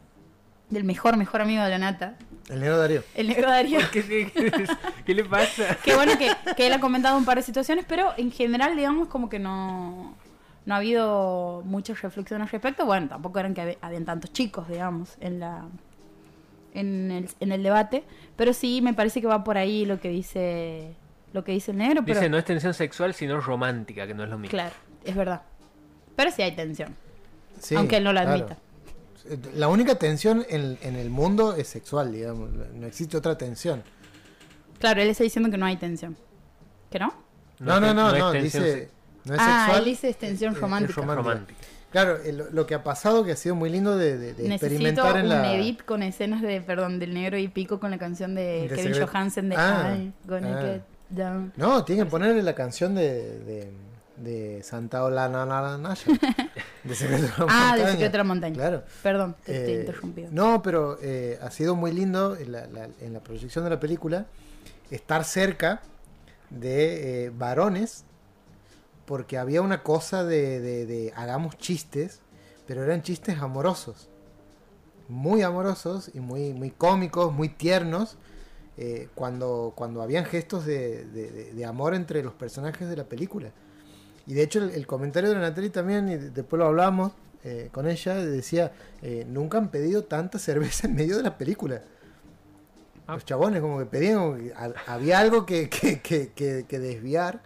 del mejor, mejor amigo de la nata, El negro Darío. el negro Darío. ¿Qué, qué- qué le pasa? Qué bueno que, que él ha comentado un par de situaciones, pero en general, digamos, como que no, no ha habido muchas reflexiones al respecto. Bueno, tampoco eran que hab- habían tantos chicos, digamos, en la en el, en el debate, pero sí me parece que va por ahí lo que dice lo que dice el negro, pero Dice, no es tensión sexual, sino romántica, que no es lo mismo. claro, es verdad. Pero sí hay tensión, Sí, aunque él no lo claro. admita. La única tensión en, en el mundo es sexual, digamos. No existe otra tensión. Claro, él está diciendo que no hay tensión. ¿Que no? No, no, no, no, tensión dice. se- No es ah, sexual. él dice es romántica. romántica. romántica. Claro, eh, lo, lo que ha pasado que ha sido muy lindo de, de- de Necesito experimentar en un la. edit con escenas de, perdón, del negro y pico con la canción de, De Kevin secreto. Johansen de Ah, I'm gonna ah. get down. No, tienen que ponerle la canción de, de, de Santa Olana Naya. De Secreto de la Ah, Montaña. de Secreto de la Montaña. Claro. Perdón, te, Eh, interrumpido. No, pero eh, ha sido muy lindo en la, la- en la proyección de la película estar cerca de eh, varones porque había una cosa de, de- de hagamos chistes, pero eran chistes amorosos. Muy amorosos y muy, muy cómicos, muy tiernos. eh, cuando, cuando habían gestos de, de- de- de amor entre los personajes de la película. Y de hecho el, el comentario de la Natalie también, y después lo hablamos eh, con ella, decía, eh, nunca han pedido tanta cerveza en medio de la película. Ah. Los chabones como que pedían, como que ha- había algo que, que, que- que- que desviar,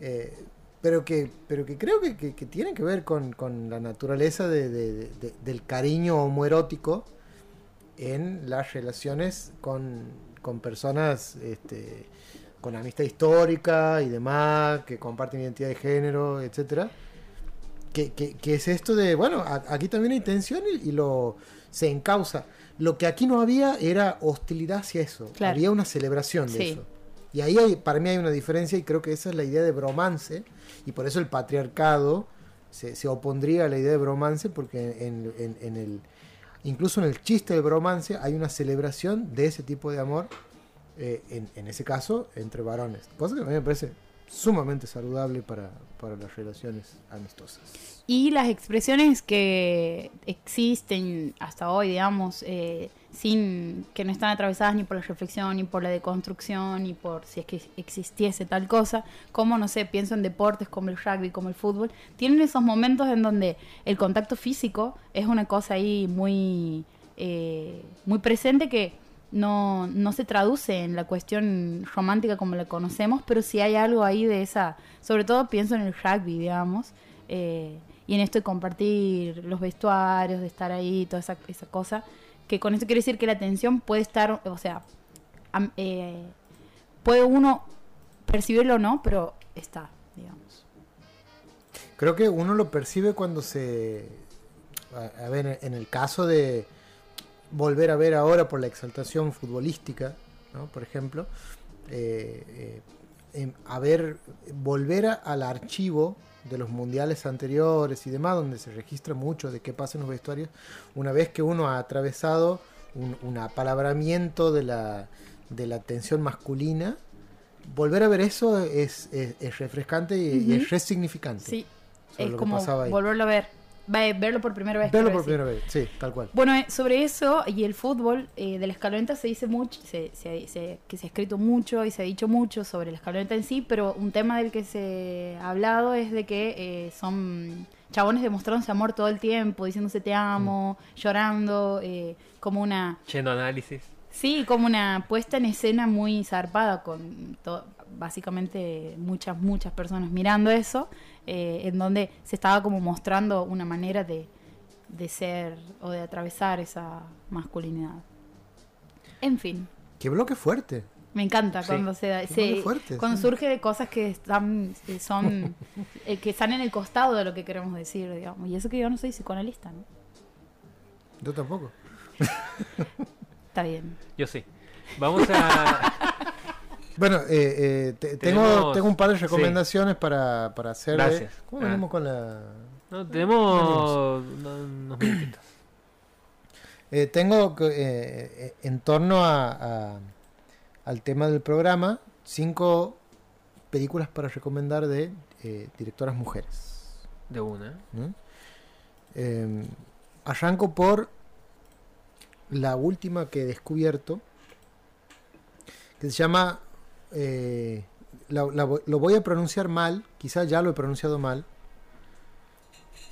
eh, pero, que, pero que creo que, tiene que ver con, con la naturaleza de- de- de- de- del cariño homoerótico en las relaciones con, con personas este, con amistad histórica y demás, que comparten identidad de género, etcétera. Que, que- que es esto de, bueno, a- aquí también hay tensión y, y lo se encausa. Lo que aquí no había era hostilidad hacia eso. Claro. Había una celebración de Sí. eso. Y ahí hay, para mí hay una diferencia y creo que esa es la idea de bromance. Y por eso el patriarcado se, se opondría a la idea de bromance porque en, en- en el, incluso en el chiste del bromance hay una celebración de ese tipo de amor, eh, en, ese caso, entre varones. Cosa que a mí me parece sumamente saludable para, para las relaciones amistosas. Y las expresiones que existen hasta hoy, digamos, eh, sin que no están atravesadas ni por la reflexión, ni por la deconstrucción, ni por si es que existiese tal cosa, como, no sé, pienso en deportes como el rugby, como el fútbol, tienen esos momentos en donde el contacto físico es una cosa ahí muy, eh, muy presente que no, no se traduce en la cuestión romántica como la conocemos, pero sí hay algo ahí de esa, sobre todo pienso en el rugby, digamos, eh, y en esto de compartir los vestuarios, de estar ahí, toda esa, esa cosa, que con esto quiere decir que la tensión puede estar, o sea, eh, puede uno percibirlo o no, pero está, digamos. Creo que uno lo percibe cuando se... A ver, en el caso de volver a ver ahora por la exaltación futbolística, ¿no? por ejemplo, eh, eh, em, a ver, volver a- al archivo de los mundiales anteriores y demás, donde se registra mucho de qué pasa en los vestuarios, una vez que uno ha atravesado un, un apalabramiento de la, de la tensión masculina, volver a ver eso es, es- es refrescante y, y es resignificante. Sí, es como volverlo a ver, verlo por primera vez. Verlo por decir. primera vez, sí, tal cual. Bueno, eh, sobre eso y el fútbol, eh, de la escaloneta se dice mucho, se, se- se- que se ha escrito mucho y se ha dicho mucho sobre la escaloneta en sí, pero un tema del que se ha hablado es de que eh, son chabones demostrándose amor todo el tiempo, diciéndose te amo, llorando, eh, como una... Yendo análisis. Sí, como una puesta en escena muy zarpada con to- básicamente muchas, muchas personas mirando eso, eh, en donde se estaba como mostrando una manera de, de ser o de atravesar esa masculinidad. En fin, Qué bloque fuerte. me encanta Sí. cuando se, da- se- cuando sí. surge de cosas que están eh, son eh, que están en el costado de lo que queremos decir, digamos. Y eso que yo no soy psicoanalista, ¿no? Yo tampoco. Está bien. Yo sí. Vamos a. Bueno, eh, eh, te- tengo, tengo un par de sí. recomendaciones para, para hacer. de- Gracias. ¿Cómo Ah. venimos con la...? No, tenemos no- unos minutitos. Eh, tengo eh, eh, en torno a, a- al tema del programa cinco películas para recomendar de eh, directoras mujeres. De una. ¿no? Eh, arranco por la última que he descubierto, que se llama, eh, la- la lo voy a pronunciar mal, quizás ya lo he pronunciado mal,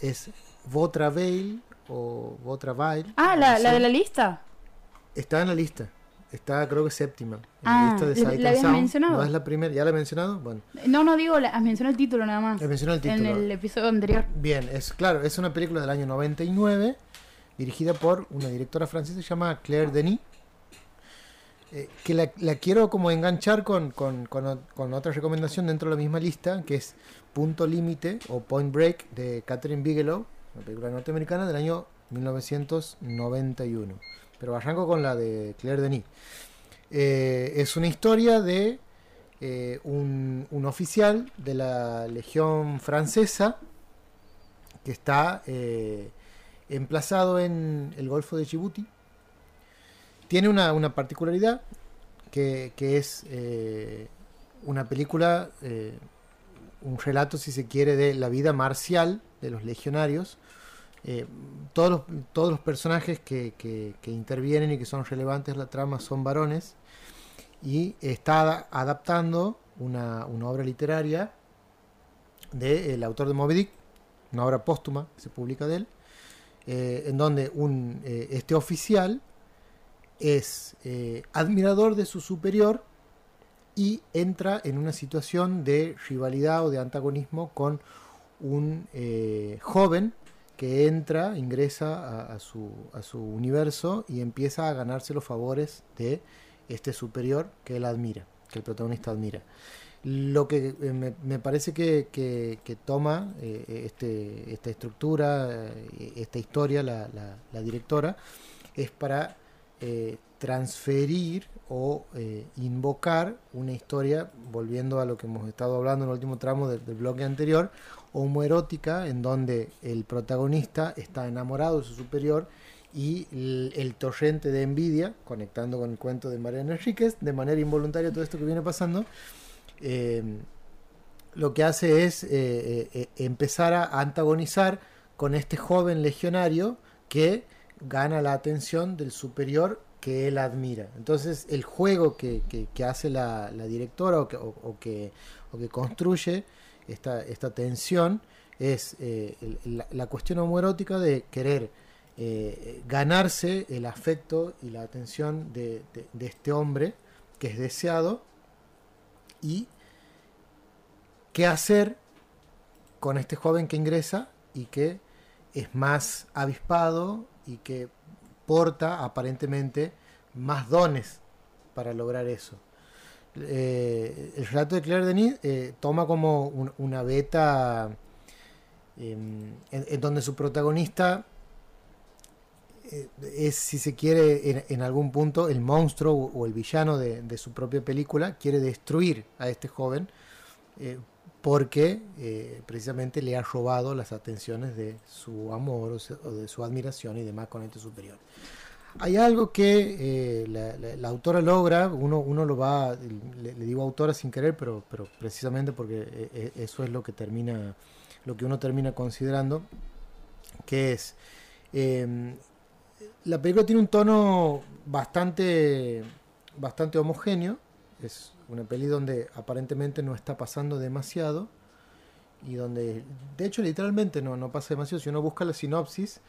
es Votraveil o Votraveil. Ah, la, la de la lista. Está en la lista. Está creo que séptima. En Ah, la lista de ¿la- habías Sound. mencionado? No es la primera. ¿Ya la he mencionado? Bueno, No, no digo, la, mencionó el título nada más. he mencionado el título. En el episodio anterior. Bien, es claro, es una película del año 99, dirigida por una directora francesa llamada Claire Denis, eh, que la, la quiero como enganchar con, con, con con otra recomendación dentro de la misma lista, que es Punto Límite o Point Break de Catherine Bigelow, una película norteamericana del año 1991. Pero arranco con la de Claire Denis. Eh, es una historia de eh, un, un oficial de la Legión Francesa que está emplazado en el Golfo de Djibouti. Tiene una, una particularidad que, que es eh, una película, eh, un relato, si se quiere, de la vida marcial de los legionarios. Eh, todos, los, todos los personajes que, que- intervienen y que son relevantes en la trama son varones y está ada- adaptando una, una obra literaria del autor de Moby Dick, una obra póstuma que se publica de él, en donde un, este oficial es eh, admirador de su superior y entra en una situación de rivalidad o de antagonismo con un eh, joven que entra, ingresa a, su, a su universo y empieza a ganarse los favores de este superior que él admira, que el protagonista admira. Lo que eh, me, me parece que, que- toma este, esta estructura, esta historia, la- la directora, es para eh, transferir o eh, invocar una historia, volviendo a lo que hemos estado hablando en el último tramo del, bloque anterior, homoerótica, en donde el protagonista está enamorado de su superior y el, torrente de envidia, conectando con el cuento de Mariana Enríquez, de manera involuntaria todo esto que viene pasando, eh, lo que hace es eh, empezar a antagonizar con este joven legionario que gana la atención del superior que él admira. Entonces el juego que, que- hace la, directora o que, o- que, construye esta, esta tensión es eh, la cuestión homoerótica de querer eh, ganarse el afecto y la atención de, de- de este hombre que es deseado y qué hacer con este joven que ingresa y que es más avispado y que porta aparentemente más dones para lograr eso. Eh, el relato de Claire Denis eh, toma como un- una beta em, en, donde su protagonista eh, es, si se quiere, en, algún punto el monstruo o, el villano de, su propia película, quiere destruir a este joven porque eh, precisamente le ha robado las atenciones de su amor o, se- o de su admiración y demás con este superior. Hay algo que eh, la, la- la autora logra, uno, uno lo va, le, le digo autora sin querer, pero, pero precisamente porque eh, eh, eso es lo que termina, lo que uno termina considerando, que es eh, la película tiene un tono bastante, bastante homogéneo. Es una peli donde aparentemente no está pasando demasiado. Y donde, de hecho, literalmente no, no pasa demasiado. Si uno busca la sinopsis,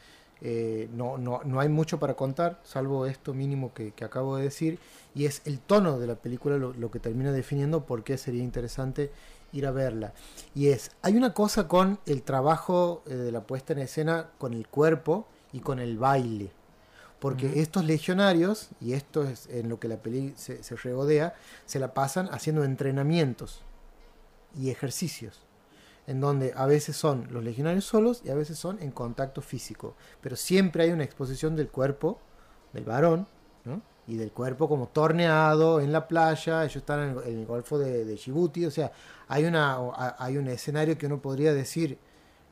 eh, no, no, no hay mucho para contar, salvo esto mínimo que, acabo de decir. Y es el tono de la película lo, lo que termina definiendo por qué sería interesante ir a verla. Y es, hay una cosa con el trabajo eh, de la puesta en escena con el cuerpo y con el baile. Porque estos legionarios, y esto es en lo que la peli se, se regodea, se la pasan haciendo entrenamientos y ejercicios. En donde a veces son los legionarios solos y a veces son en contacto físico. Pero siempre hay una exposición del cuerpo del varón, ¿no? Y del cuerpo como torneado en la playa. Ellos están en el, en el Golfo de, de Djibouti. O sea, hay, una, hay un escenario que uno podría decir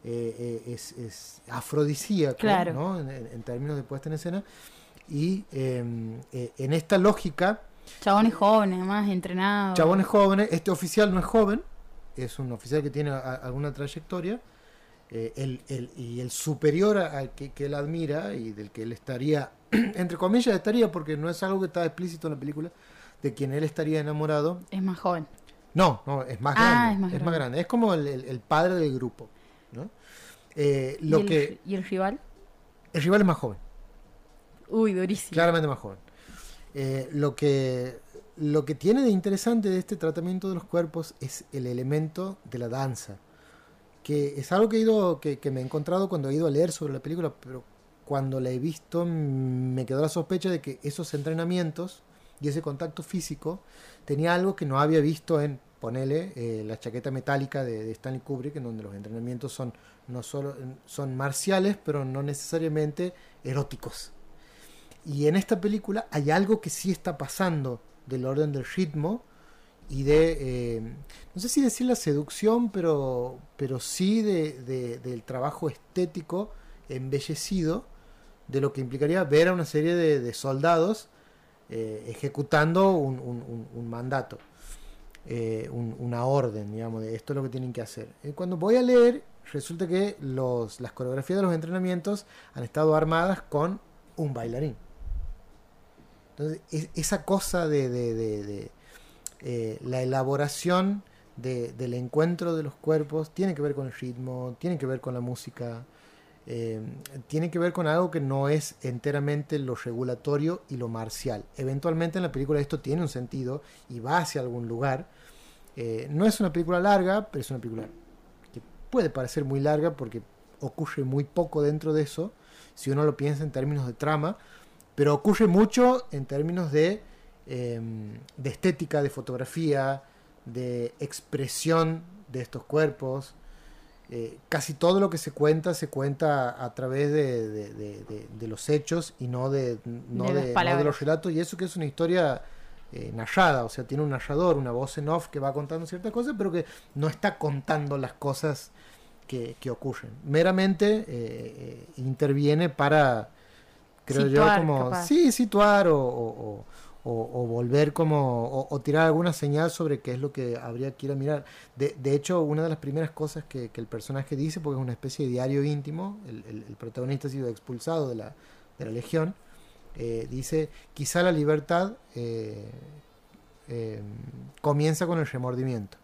eh, es, es afrodisíaco, Claro. ¿no? En, en- términos de puesta en escena. Y eh, eh, en esta lógica, Chabones jóvenes, además, entrenados. chabones jóvenes, este oficial no es joven, es un oficial que tiene a- alguna trayectoria. eh, el, el- y el superior al que, que él admira y del que él estaría, entre comillas, estaría, porque no es algo que está explícito en la película, de quien él estaría enamorado, Es más joven. no, no, es más Ah, grande. es Es más más, grande. grande. Es como el- el padre del grupo. ¿No? Eh, lo ¿Y, el, que. ¿Y el rival? El rival es más joven, Uy, durísimo. claramente más joven. Eh, lo, que, lo que tiene de interesante de este tratamiento de los cuerpos es el elemento de la danza. Que es algo que, he ido, que, que me he encontrado cuando he ido a leer sobre la película, pero cuando la he visto me quedó la sospecha de que esos entrenamientos y ese contacto físico tenía algo que no había visto en, ponele, eh, la chaqueta metálica de, Stanley Kubrick, en donde los entrenamientos son, no solo, son marciales, pero no necesariamente eróticos. Y en esta película hay algo que sí está pasando del orden del ritmo y de, eh, no sé si decir la seducción, pero, pero sí de, de- del trabajo estético embellecido de lo que implicaría ver a una serie de, soldados eh, ejecutando un mandato, eh, un- una orden, digamos, de esto es lo que tienen que hacer. Eh, cuando voy a leer, resulta que los, las coreografías de los entrenamientos han estado armadas con un bailarín. Entonces, es- esa cosa de, de- eh, la elaboración de- del encuentro de los cuerpos tiene que ver con el ritmo, tiene que ver con la música, eh, tiene que ver con algo que no es enteramente lo regulatorio y lo marcial. Eventualmente en la película esto tiene un sentido y va hacia algún lugar. Eh, no es una película larga, pero es una película que puede parecer muy larga porque ocurre muy poco dentro de eso, si uno lo piensa en términos de trama, pero ocurre mucho en términos de, eh, de estética, de fotografía, de expresión de estos cuerpos. Eh, casi todo lo que se cuenta se cuenta a través de, los hechos y no de, no De no los relatos. Y eso que es una historia eh, narrada, o sea, tiene un narrador, una voz en off que va contando ciertas cosas, pero que no está contando las cosas que, que ocurren. Meramente eh, eh, interviene para, creo Situar, yo, como, capaz. sí, situar o, o- o- o- o volver como, o, o tirar alguna señal sobre qué es lo que habría que ir a mirar. De, de hecho, una de las primeras cosas que, que el personaje dice, porque es una especie de diario íntimo, el, el- el protagonista ha sido expulsado de la, de la legión, eh, dice, quizá la libertad eh, eh, comienza con el remordimiento.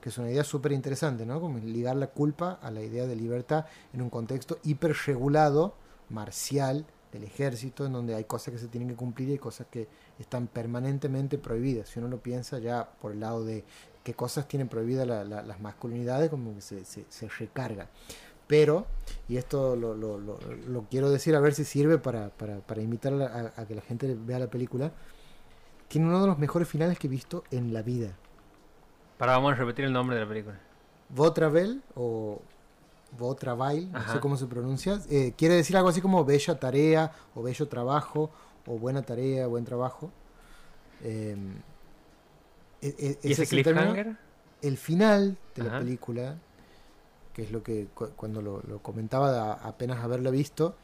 Que es una idea súper interesante, ¿no? Como ligar la culpa a la idea de libertad en un contexto hiperregulado, marcial, del ejército, en donde hay cosas que se tienen que cumplir y hay cosas que están permanentemente prohibidas. Si uno lo piensa ya por el lado de qué cosas tienen prohibidas la- la- las masculinidades, como que se- se recarga. Pero, y esto lo, lo- lo- lo quiero decir a ver si sirve para, para, para invitar a, la- a- que la gente vea la película, tiene uno de los mejores finales que he visto en la vida. Para vamos a repetir el nombre de la película. Votravel o Votravail, no sé cómo se pronuncia, eh, quiere decir algo así como bella tarea o bello trabajo o buena tarea, buen trabajo. Eh, ¿Y ese es el término. cliffhanger? El final de la película, que es lo que cu- cuando lo, comentaba apenas haberla visto,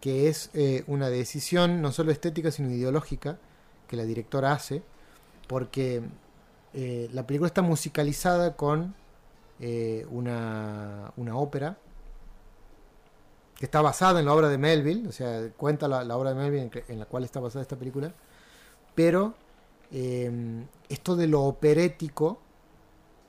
que es eh, una decisión no solo estética sino ideológica que la directora hace, porque eh, la película está musicalizada con eh, una, una ópera que está basada en la obra de Melville, o sea, cuenta la, obra de Melville en, la cual está basada esta película, pero esto de lo operético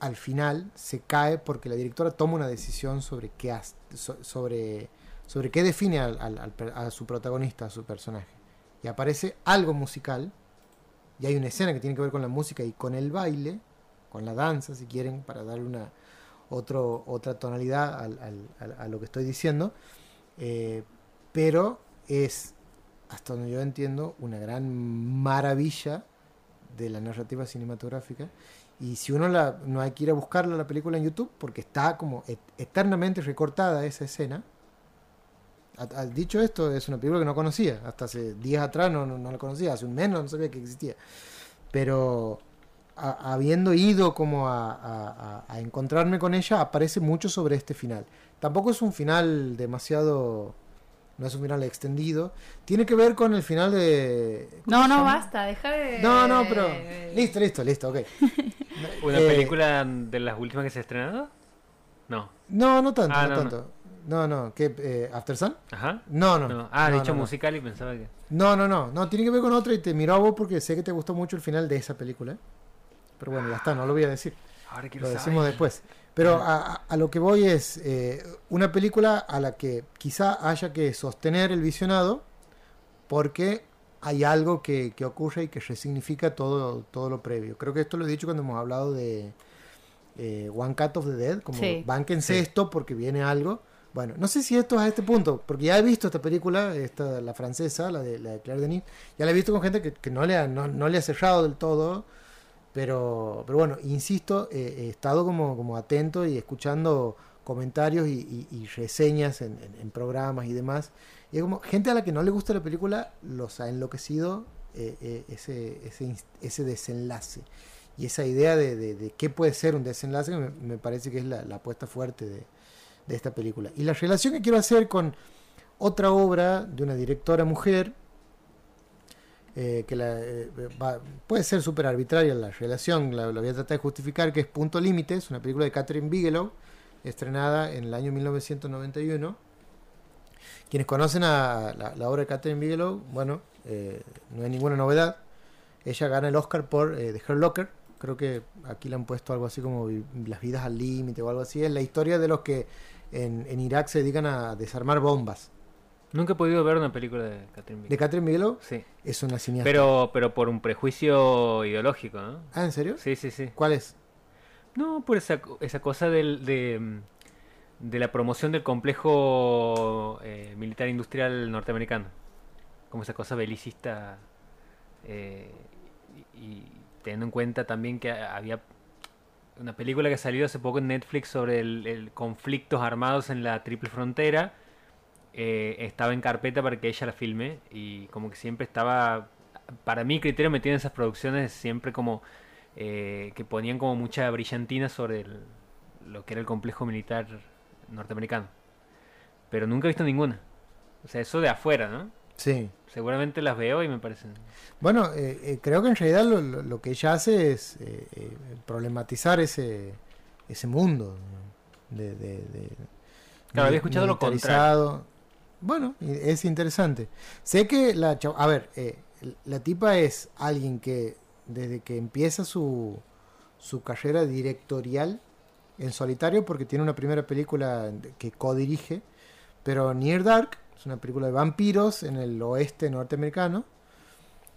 al final se cae porque la directora toma una decisión sobre qué, so- sobre, sobre qué define al- al- a su protagonista, a su personaje. Y aparece algo musical, y hay una escena que tiene que ver con la música y con el baile, con la danza, si quieren, para darle una otro, otra tonalidad al- al- al- a lo que estoy diciendo. Eh, pero es, hasta donde yo entiendo, una gran maravilla de la narrativa cinematográfica. Y si uno no hay que ir a buscarla la película en YouTube, porque está como et- eternamente recortada esa escena. Dicho esto, es una película que no conocía. Hasta hace días atrás no, no, no la conocía. Hace un mes no, no sabía que existía. Pero habiendo ido como a encontrarme con ella, aparece mucho sobre este final. Tampoco es un final demasiado... No es un final extendido. Tiene que ver con el final de... ¿cómo No, no, llama? basta, deja de. No, no, pero... Listo, listo, listo, ok. ¿Una Eh, película de las últimas que se ha estrenado? No. No, no tanto, Ah, no, no, tanto. No, no, ¿qué? Eh, ¿After Sun? Ajá. No, no. No. Ah, no, dicho no, no. musical y pensaba que. No, no, no, no, tiene que ver con otra y te miro a vos porque sé que te gustó mucho el final de esa película. Pero bueno, ya está, no lo voy a decir, Ahora quiero lo saber. decimos después. Pero a, a- lo que voy es eh, una película a la que quizá haya que sostener el visionado porque hay algo que, que ocurre y que resignifica todo, todo lo previo. Creo que esto lo he dicho cuando hemos hablado de eh, One Cut of the Dead, como Sí. Sí. esto porque viene algo. Bueno, no sé si esto es a este punto, porque ya he visto esta película, esta, la francesa, la de, la de Claire Denis, ya la he visto con gente que, que no, le ha, no, no le ha cerrado del todo, pero, pero bueno, insisto, eh, he estado como, como atento y escuchando comentarios y, reseñas en, en- en programas y demás. Y es como gente a la que no le gusta la película los ha enloquecido eh, eh, ese, ese, ese desenlace. y esa idea de, de- qué puede ser un desenlace me, me parece que es la, la apuesta fuerte de, de esta película. Y la relación que quiero hacer con otra obra de una directora mujer, eh, que la, eh, puede ser súper arbitraria la relación, la, la voy a tratar de justificar, que es Punto Límite, es una película de Catherine Bigelow, estrenada en el año 1991. Quienes conocen a la, obra de Catherine Bigelow, bueno, eh, no hay ninguna novedad. Ella gana el Oscar por eh, The Hurt Locker. Creo que aquí le han puesto algo así como Las vidas al límite o algo así. Es la historia de los que en, en Irak se dedican a desarmar bombas. Nunca he podido ver una película de Catherine De Bigelow. Catherine Bigelow Sí. es una cineasta. Pero, pero por un prejuicio ideológico, ¿no? Ah, ¿en serio? Sí, sí, sí. ¿Cuál es? No, por esa, co- esa cosa del, de, de la promoción del complejo eh, militar industrial norteamericano. Como esa cosa belicista. eh, y, teniendo en cuenta también que ha- había una película que salió hace poco en Netflix sobre el, el conflictos armados en la triple frontera. Eh, estaba en carpeta para que ella la filme y como que siempre estaba, para mi criterio, metida en esas producciones siempre como eh, que ponían como mucha brillantina sobre el- lo que era el complejo militar norteamericano. Pero nunca he visto ninguna. O sea, eso de afuera, ¿no? Sí. Seguramente las veo y me parecen... Bueno, eh, eh, creo que en realidad lo, que ella hace es eh, eh, problematizar ese, ese mundo de, de, de- Claro, había escuchado lo militarizado. Bueno, es interesante. Sé que la chava- a ver, eh, la tipa es alguien que desde que empieza su, su carrera directorial en solitario, porque tiene una primera película que codirige, pero Near Dark es una película de vampiros en el oeste norteamericano.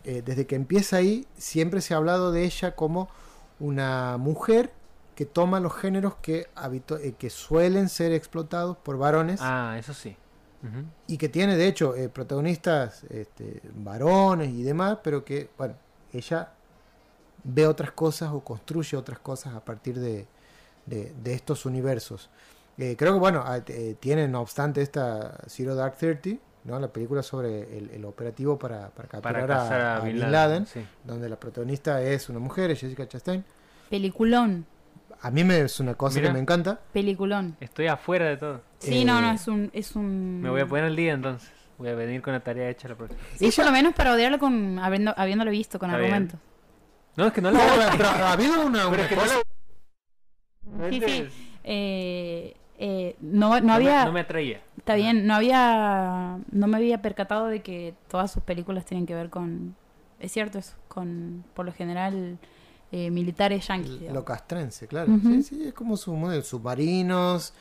Eh, desde que empieza ahí, siempre se ha hablado de ella como una mujer que toma los géneros que, habitu- eh, que suelen ser explotados por varones Ah, eso sí. Y que tiene de hecho eh, protagonistas este, varones y demás, pero que, bueno, ella ve otras cosas o construye otras cosas a partir de, de- de estos universos. Eh, creo que, bueno, eh, tiene no obstante esta Zero Dark Thirty, ¿no? la película sobre el, el operativo para, para capturar Para a, a, a Bin Bin Laden. Laden, sí. donde la protagonista es una mujer, es Jessica Chastain. Peliculón, A mí me, es una cosa Mira. que me encanta. peliculón. Estoy afuera de todo. Sí, Eh, no, no, es un... Es un... Me voy a poner al día entonces. Voy a venir con la tarea hecha la próxima. Sí, por lo menos para odiarlo con habiendo, habiéndolo visto con Está bien. argumentos. No, es que no No, la... pero ha habido una, una es que no cosa- la- Sí, sí. Eh, eh, no, no No me- había... no me atraía. Está bien, no había... No me había percatado de que todas sus películas tienen que ver con... Es cierto eso, con, por lo general, eh, militares yanquis. Lo castrense, claro. Sí, sí, es como su modelo. Submarinos.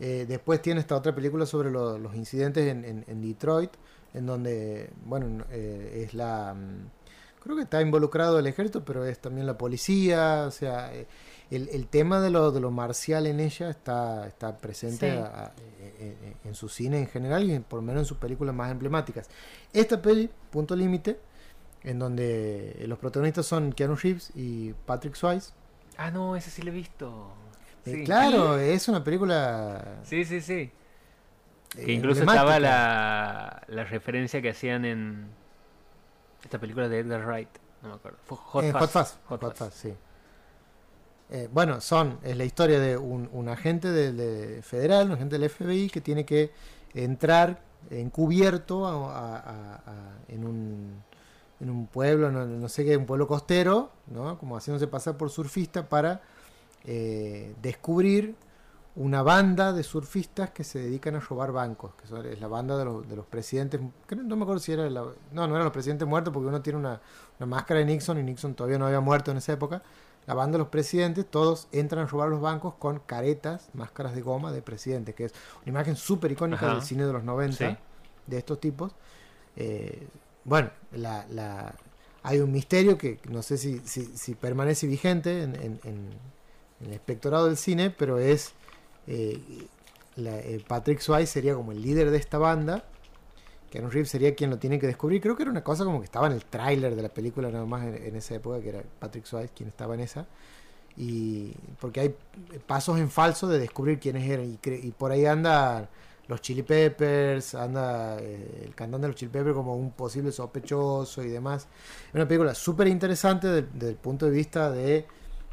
eh, después tiene esta otra película sobre lo- los incidentes en, en- en Detroit, en donde, bueno, no- eh, es la... mm, Creo que está involucrado el ejército, pero es también la policía. O sea, eh, el, el tema de lo, de lo marcial en ella está, está presente Sí. a- a- eh, eh, en su cine en general y en- por lo menos en sus películas más emblemáticas. Esta peli, Punto Límite, en donde los protagonistas son Keanu Reeves y Patrick Swayze. Ah, no, ese sí lo he visto. Eh, Sí. claro, es una película. Sí, sí, sí. eh, Que incluso estaba la, la referencia que hacían en esta película de Edgar Wright. No me acuerdo. Fue Hot, Eh, Fuzz. Hot Fuzz. Hot Hot Fuzz. Fuzz, sí. Eh, bueno, son, es la historia de un, un agente de, de federal, un agente del FBI que tiene que entrar encubierto a- a- a- a- en, un, en un pueblo, no, no sé qué, un pueblo costero, ¿no? como haciéndose pasar por surfista para eh, descubrir una banda de surfistas que se dedican a robar bancos, que son- es la banda de los, de los presidentes, creo- no me acuerdo si era la, no, no eran los presidentes muertos porque uno tiene una, una máscara de Nixon y Nixon todavía no había muerto en esa época. La banda de los presidentes, todos entran a robar los bancos con caretas, máscaras de goma de presidente, que es una imagen súper icónica Ajá. del cine de los 90 Sí. de estos tipos. Eh, bueno, la, la- hay un misterio que no sé si, permanece vigente en, en- el espectorado del cine, pero es eh, la- eh, Patrick Swayze sería como el líder de esta banda. Keanu Reeves sería quien lo tiene que descubrir. Creo que era una cosa como que estaba en el tráiler de la película nada más en, esa época, que era Patrick Swayze quien estaba en esa. Y porque hay pasos en falso de descubrir quiénes eran. Y, y por ahí anda los Chili Peppers, anda eh, el cantante de los Chili Peppers como un posible sospechoso y demás. Es una película súper interesante desde el punto de vista de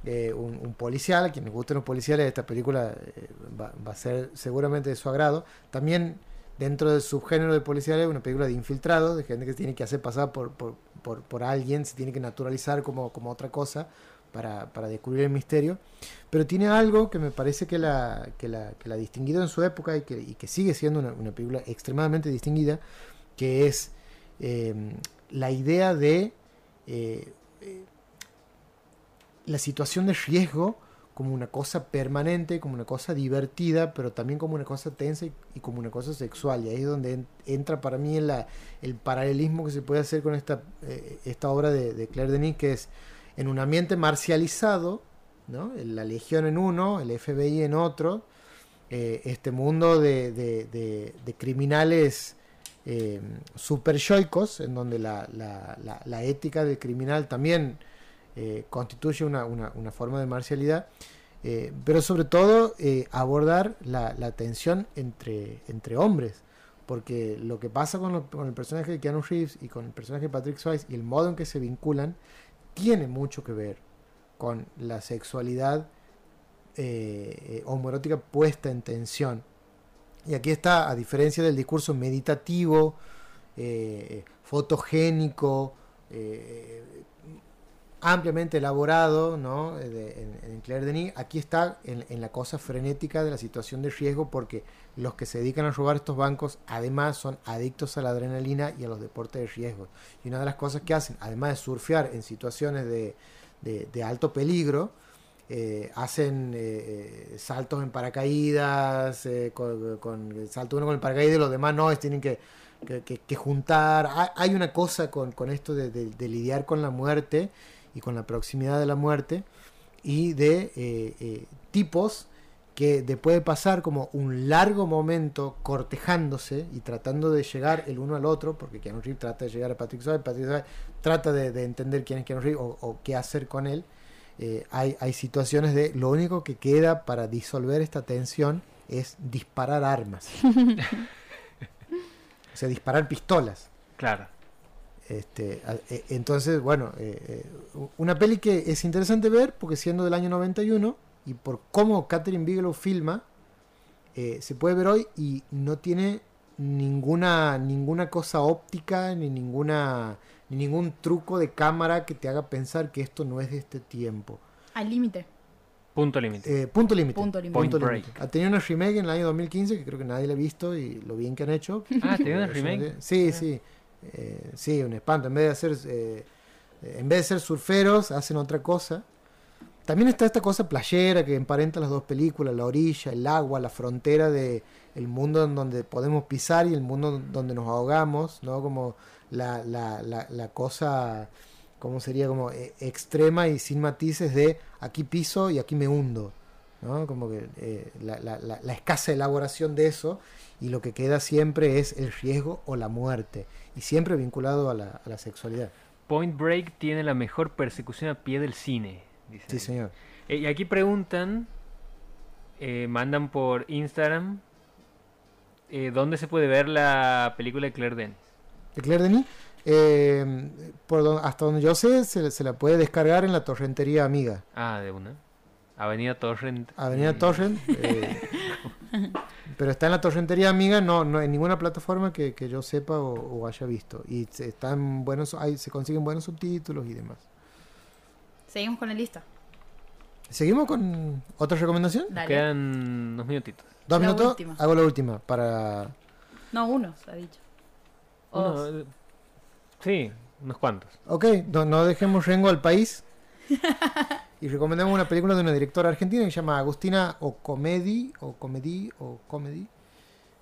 eh, un, policial, a quien les gusten los policiales, esta película eh, va, va a ser seguramente de su agrado. También dentro del subgénero de policiales, una película de infiltrados, de gente que tiene que hacer pasar por, por, por, por alguien, se tiene que naturalizar como, como otra cosa para, descubrir el misterio. Pero tiene algo que me parece que la, que la, distinguido en su época y que, sigue siendo una, película extremadamente distinguida, que es eh, la idea de eh, eh, la situación de riesgo como una cosa permanente, como una cosa divertida, pero también como una cosa tensa y, como una cosa sexual. Y ahí es donde en- entra para mí el paralelismo que se puede hacer con esta, eh, esta obra de, de Claire Denis, que es en un ambiente marcializado, ¿no? la Legión en uno, el FBI en otro, eh, este mundo de, de- criminales eh, super yoicos, en donde la, la- ética del criminal también eh, constituye una, forma de marcialidad, pero sobre todo abordar la, tensión entre, hombres, porque lo que pasa con, con el personaje de Keanu Reeves y con el personaje de Patrick Swayze y el modo en que se vinculan tiene mucho que ver con la sexualidad eh, eh, homoerótica puesta en tensión. Y aquí está, a diferencia del discurso meditativo, eh, fotogénico, eh, ampliamente elaborado ¿no? Eh, en, Claire Denis, aquí está en, la cosa frenética de la situación de riesgo porque los que se dedican a robar estos bancos además son adictos a la adrenalina y a los deportes de riesgo. Y una de las cosas que hacen, además de surfear en situaciones de, alto peligro, eh, hacen eh, saltos en paracaídas, con, con- salta uno con el paracaídas y los demás no, tienen que, juntar. Hay, una cosa con, con esto de lidiar con la muerte y con la proximidad de la muerte y de eh, eh, tipos que después de pasar como un largo momento cortejándose y tratando de llegar el uno al otro, porque Keanu Reeves trata de llegar a Patrick Swayze, Patrick Swayze trata de, de entender quién es Keanu Reeves o, o qué hacer con él, eh, hay, hay situaciones de lo único que queda para disolver esta tensión es disparar armas. o sea, disparar pistolas. Claro. Este, a- e- entonces, bueno, eh, eh, una peli que es interesante ver porque siendo del año 91 y por cómo Catherine Bigelow filma, eh, se puede ver hoy y no tiene ninguna ninguna cosa óptica ni ninguna ni ningún truco de cámara que te haga pensar que esto no es de este tiempo. Al límite. Punto límite. Eh, punto límite. Punto límite. Point límite. Break. Ha tenido una remake en el año 2015 que creo que nadie la ha visto y lo bien que han hecho. Ah, ¿te dio una remake? Sí, sí. Eh, sí, un espanto. En vez de hacer, eh, en vez de ser surferos, hacen otra cosa. También está esta cosa playera que emparenta las dos películas, la orilla, el agua, la frontera de el mundo en donde podemos pisar y el mundo donde nos ahogamos, ¿no? Como la, la, la, la cosa, ¿cómo sería? Como eh, extrema y sin matices de aquí piso y aquí me hundo, ¿no? Como que eh, la, la, la, la escasa elaboración de eso y lo que queda siempre es el riesgo o la muerte y siempre vinculado a la, a sexualidad. Point Break tiene la mejor persecución a pie del cine. dice Sí, ahí. señor. Eh, y aquí preguntan, eh, mandan por Instagram, ¿dónde se puede ver la película de Claire Denis? de Claire Denis. Por don- hasta donde yo sé, se, se la puede descargar en la torrentería amiga. Ah, de una. Avenida Torrent. Avenida y- Torrent. eh, pero está en la torrentería amiga, no, no en ninguna plataforma que, que yo sepa o, o haya visto. Y se, están buenos, hay, se consiguen buenos subtítulos y demás. Seguimos con la lista. ¿Seguimos con otra recomendación? Dale. Quedan unos minutitos. Dos La minutos. última. Hago la última para. No, uno, se ha dicho. O Uno, dos. eh, sí, unos cuantos. Ok, no, no dejemos rengo al país. y recomendamos una película de una directora argentina que se llama Agustina o Comedy, o Comedy, o Comedy,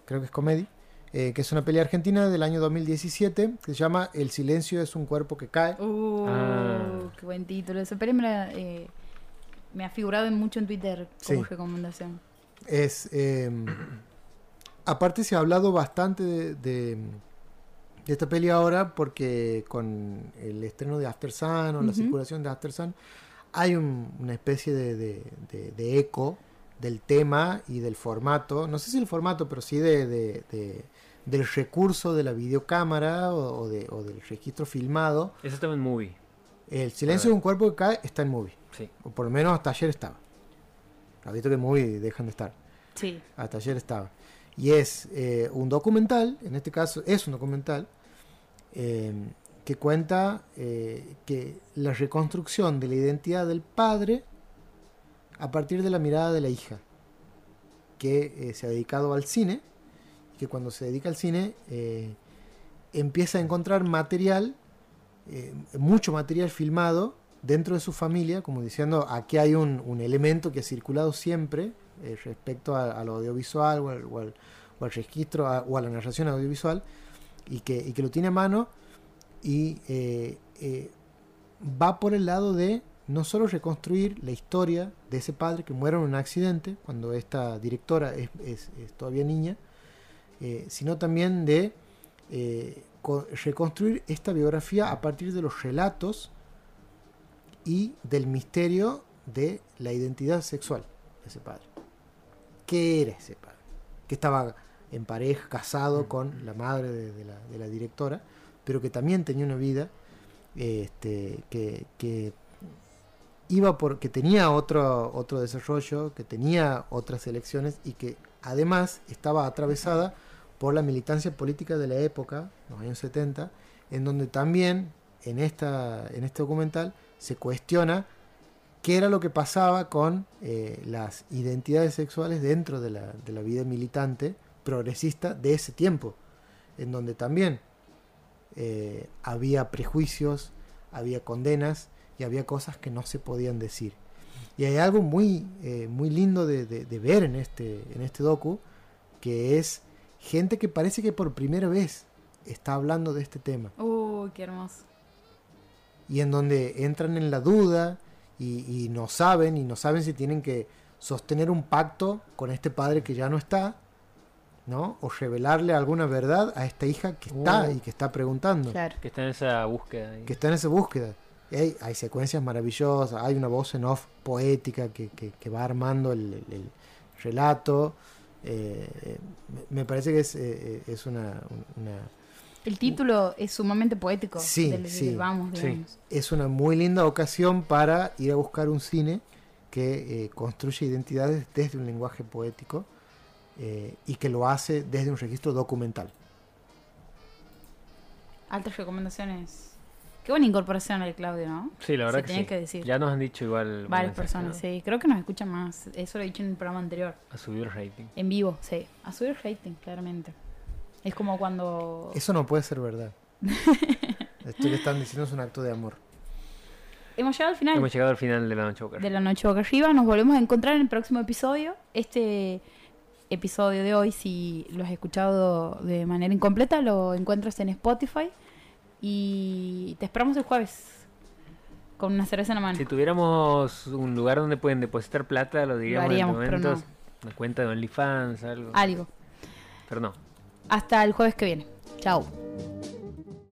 creo que es Comedy, eh, que es una peli argentina del año 2017 que se llama El silencio es un cuerpo que cae. Uh, Ah. qué buen título. Esa peli me, la, eh, me ha figurado en mucho en Twitter como Sí. recomendación. Es, eh, aparte se ha hablado bastante de, de- de esta peli ahora porque con el estreno de After Sun o la circulación de After Sun hay un- una especie de, de- de- de eco del tema y del formato, no sé si el formato, pero sí de, de- de- del recurso de la videocámara o, o de- o del registro filmado Eso estaba en movie. El silencio de un cuerpo que cae está en movie. Sí. O por lo menos hasta ayer estaba. Ha visto que en movie dejan de estar. Sí. Hasta ayer estaba. Y es eh, un documental, en este caso es un documental, eh, que cuenta eh, que la reconstrucción de la identidad del padre a partir de la mirada de la hija, que eh, se ha dedicado al cine, que cuando se dedica al cine eh, empieza a encontrar material, eh, mucho material filmado dentro de su familia, como diciendo, aquí hay un, un elemento que ha circulado siempre respecto a, audiovisual o al, o al- o al registro a- o a la narración audiovisual, y que, y que lo tiene a mano y eh, eh, va por el lado de no solo reconstruir la historia de ese padre que muere en un accidente cuando esta directora es, es- es todavía niña, eh, sino también de co- reconstruir esta biografía a partir de los relatos y del misterio de la identidad sexual de ese padre. ¿Qué era ese padre? Que estaba en pareja, casado con la madre de, de la, de la directora, pero que también tenía una vida este, que, iba por, que tenía otro, otro desarrollo, que tenía otras elecciones y que además estaba atravesada por la militancia política de la época, los años 70, en donde también en, esta, en este documental se cuestiona qué era lo que pasaba con eh, las identidades sexuales dentro de la, de la vida militante progresista de ese tiempo, en donde también eh, había prejuicios, había condenas y había cosas que no se podían decir. Y hay algo muy, eh, muy lindo de, de- de ver en este, en este docu, que es gente que parece que por primera vez está hablando de este tema Uy, qué hermoso. y en donde entran en la duda y, y no saben y no saben si tienen que sostener un pacto con este padre que ya no está, ¿no? O revelarle alguna verdad a esta hija que está Uh. y que está preguntando, Claro. Que está en esa búsqueda. ahí. que está en esa búsqueda. Y Hay, hay secuencias maravillosas, hay una voz en off poética que, que- que va armando el, el- el relato. Eh, me- parece que es, eh, eh, es una, una El título es sumamente poético. Sí, del- sí. del vamos, Sí. es una muy linda ocasión para ir a buscar un cine que eh, construye identidades desde un lenguaje poético eh, y que lo hace desde un registro documental. Altas recomendaciones. Qué buena incorporación el Claudio, ¿no? Sí, la verdad Se que sí. que decir. Ya nos han dicho igual. Varias personas, ¿no? sí. Creo que nos escuchan más. Eso lo he dicho en el programa anterior. A subir el rating. En vivo, sí. A subir rating, claramente. Es como cuando... Eso no puede ser verdad. Esto que están diciendo es un acto de amor. Hemos llegado al final Hemos llegado al final de la noche Boca. de la noche boca arriba. Nos volvemos a encontrar en el próximo episodio. Este episodio de hoy, si lo has escuchado de manera incompleta, lo encuentras en Spotify. Y te esperamos el jueves con una cerveza en la mano. Si tuviéramos un lugar donde pueden depositar plata, lo diríamos haríamos, en pero estos momentos. Una cuenta de OnlyFans, algo. Algo. Pero no. Hasta el jueves que viene. Chao.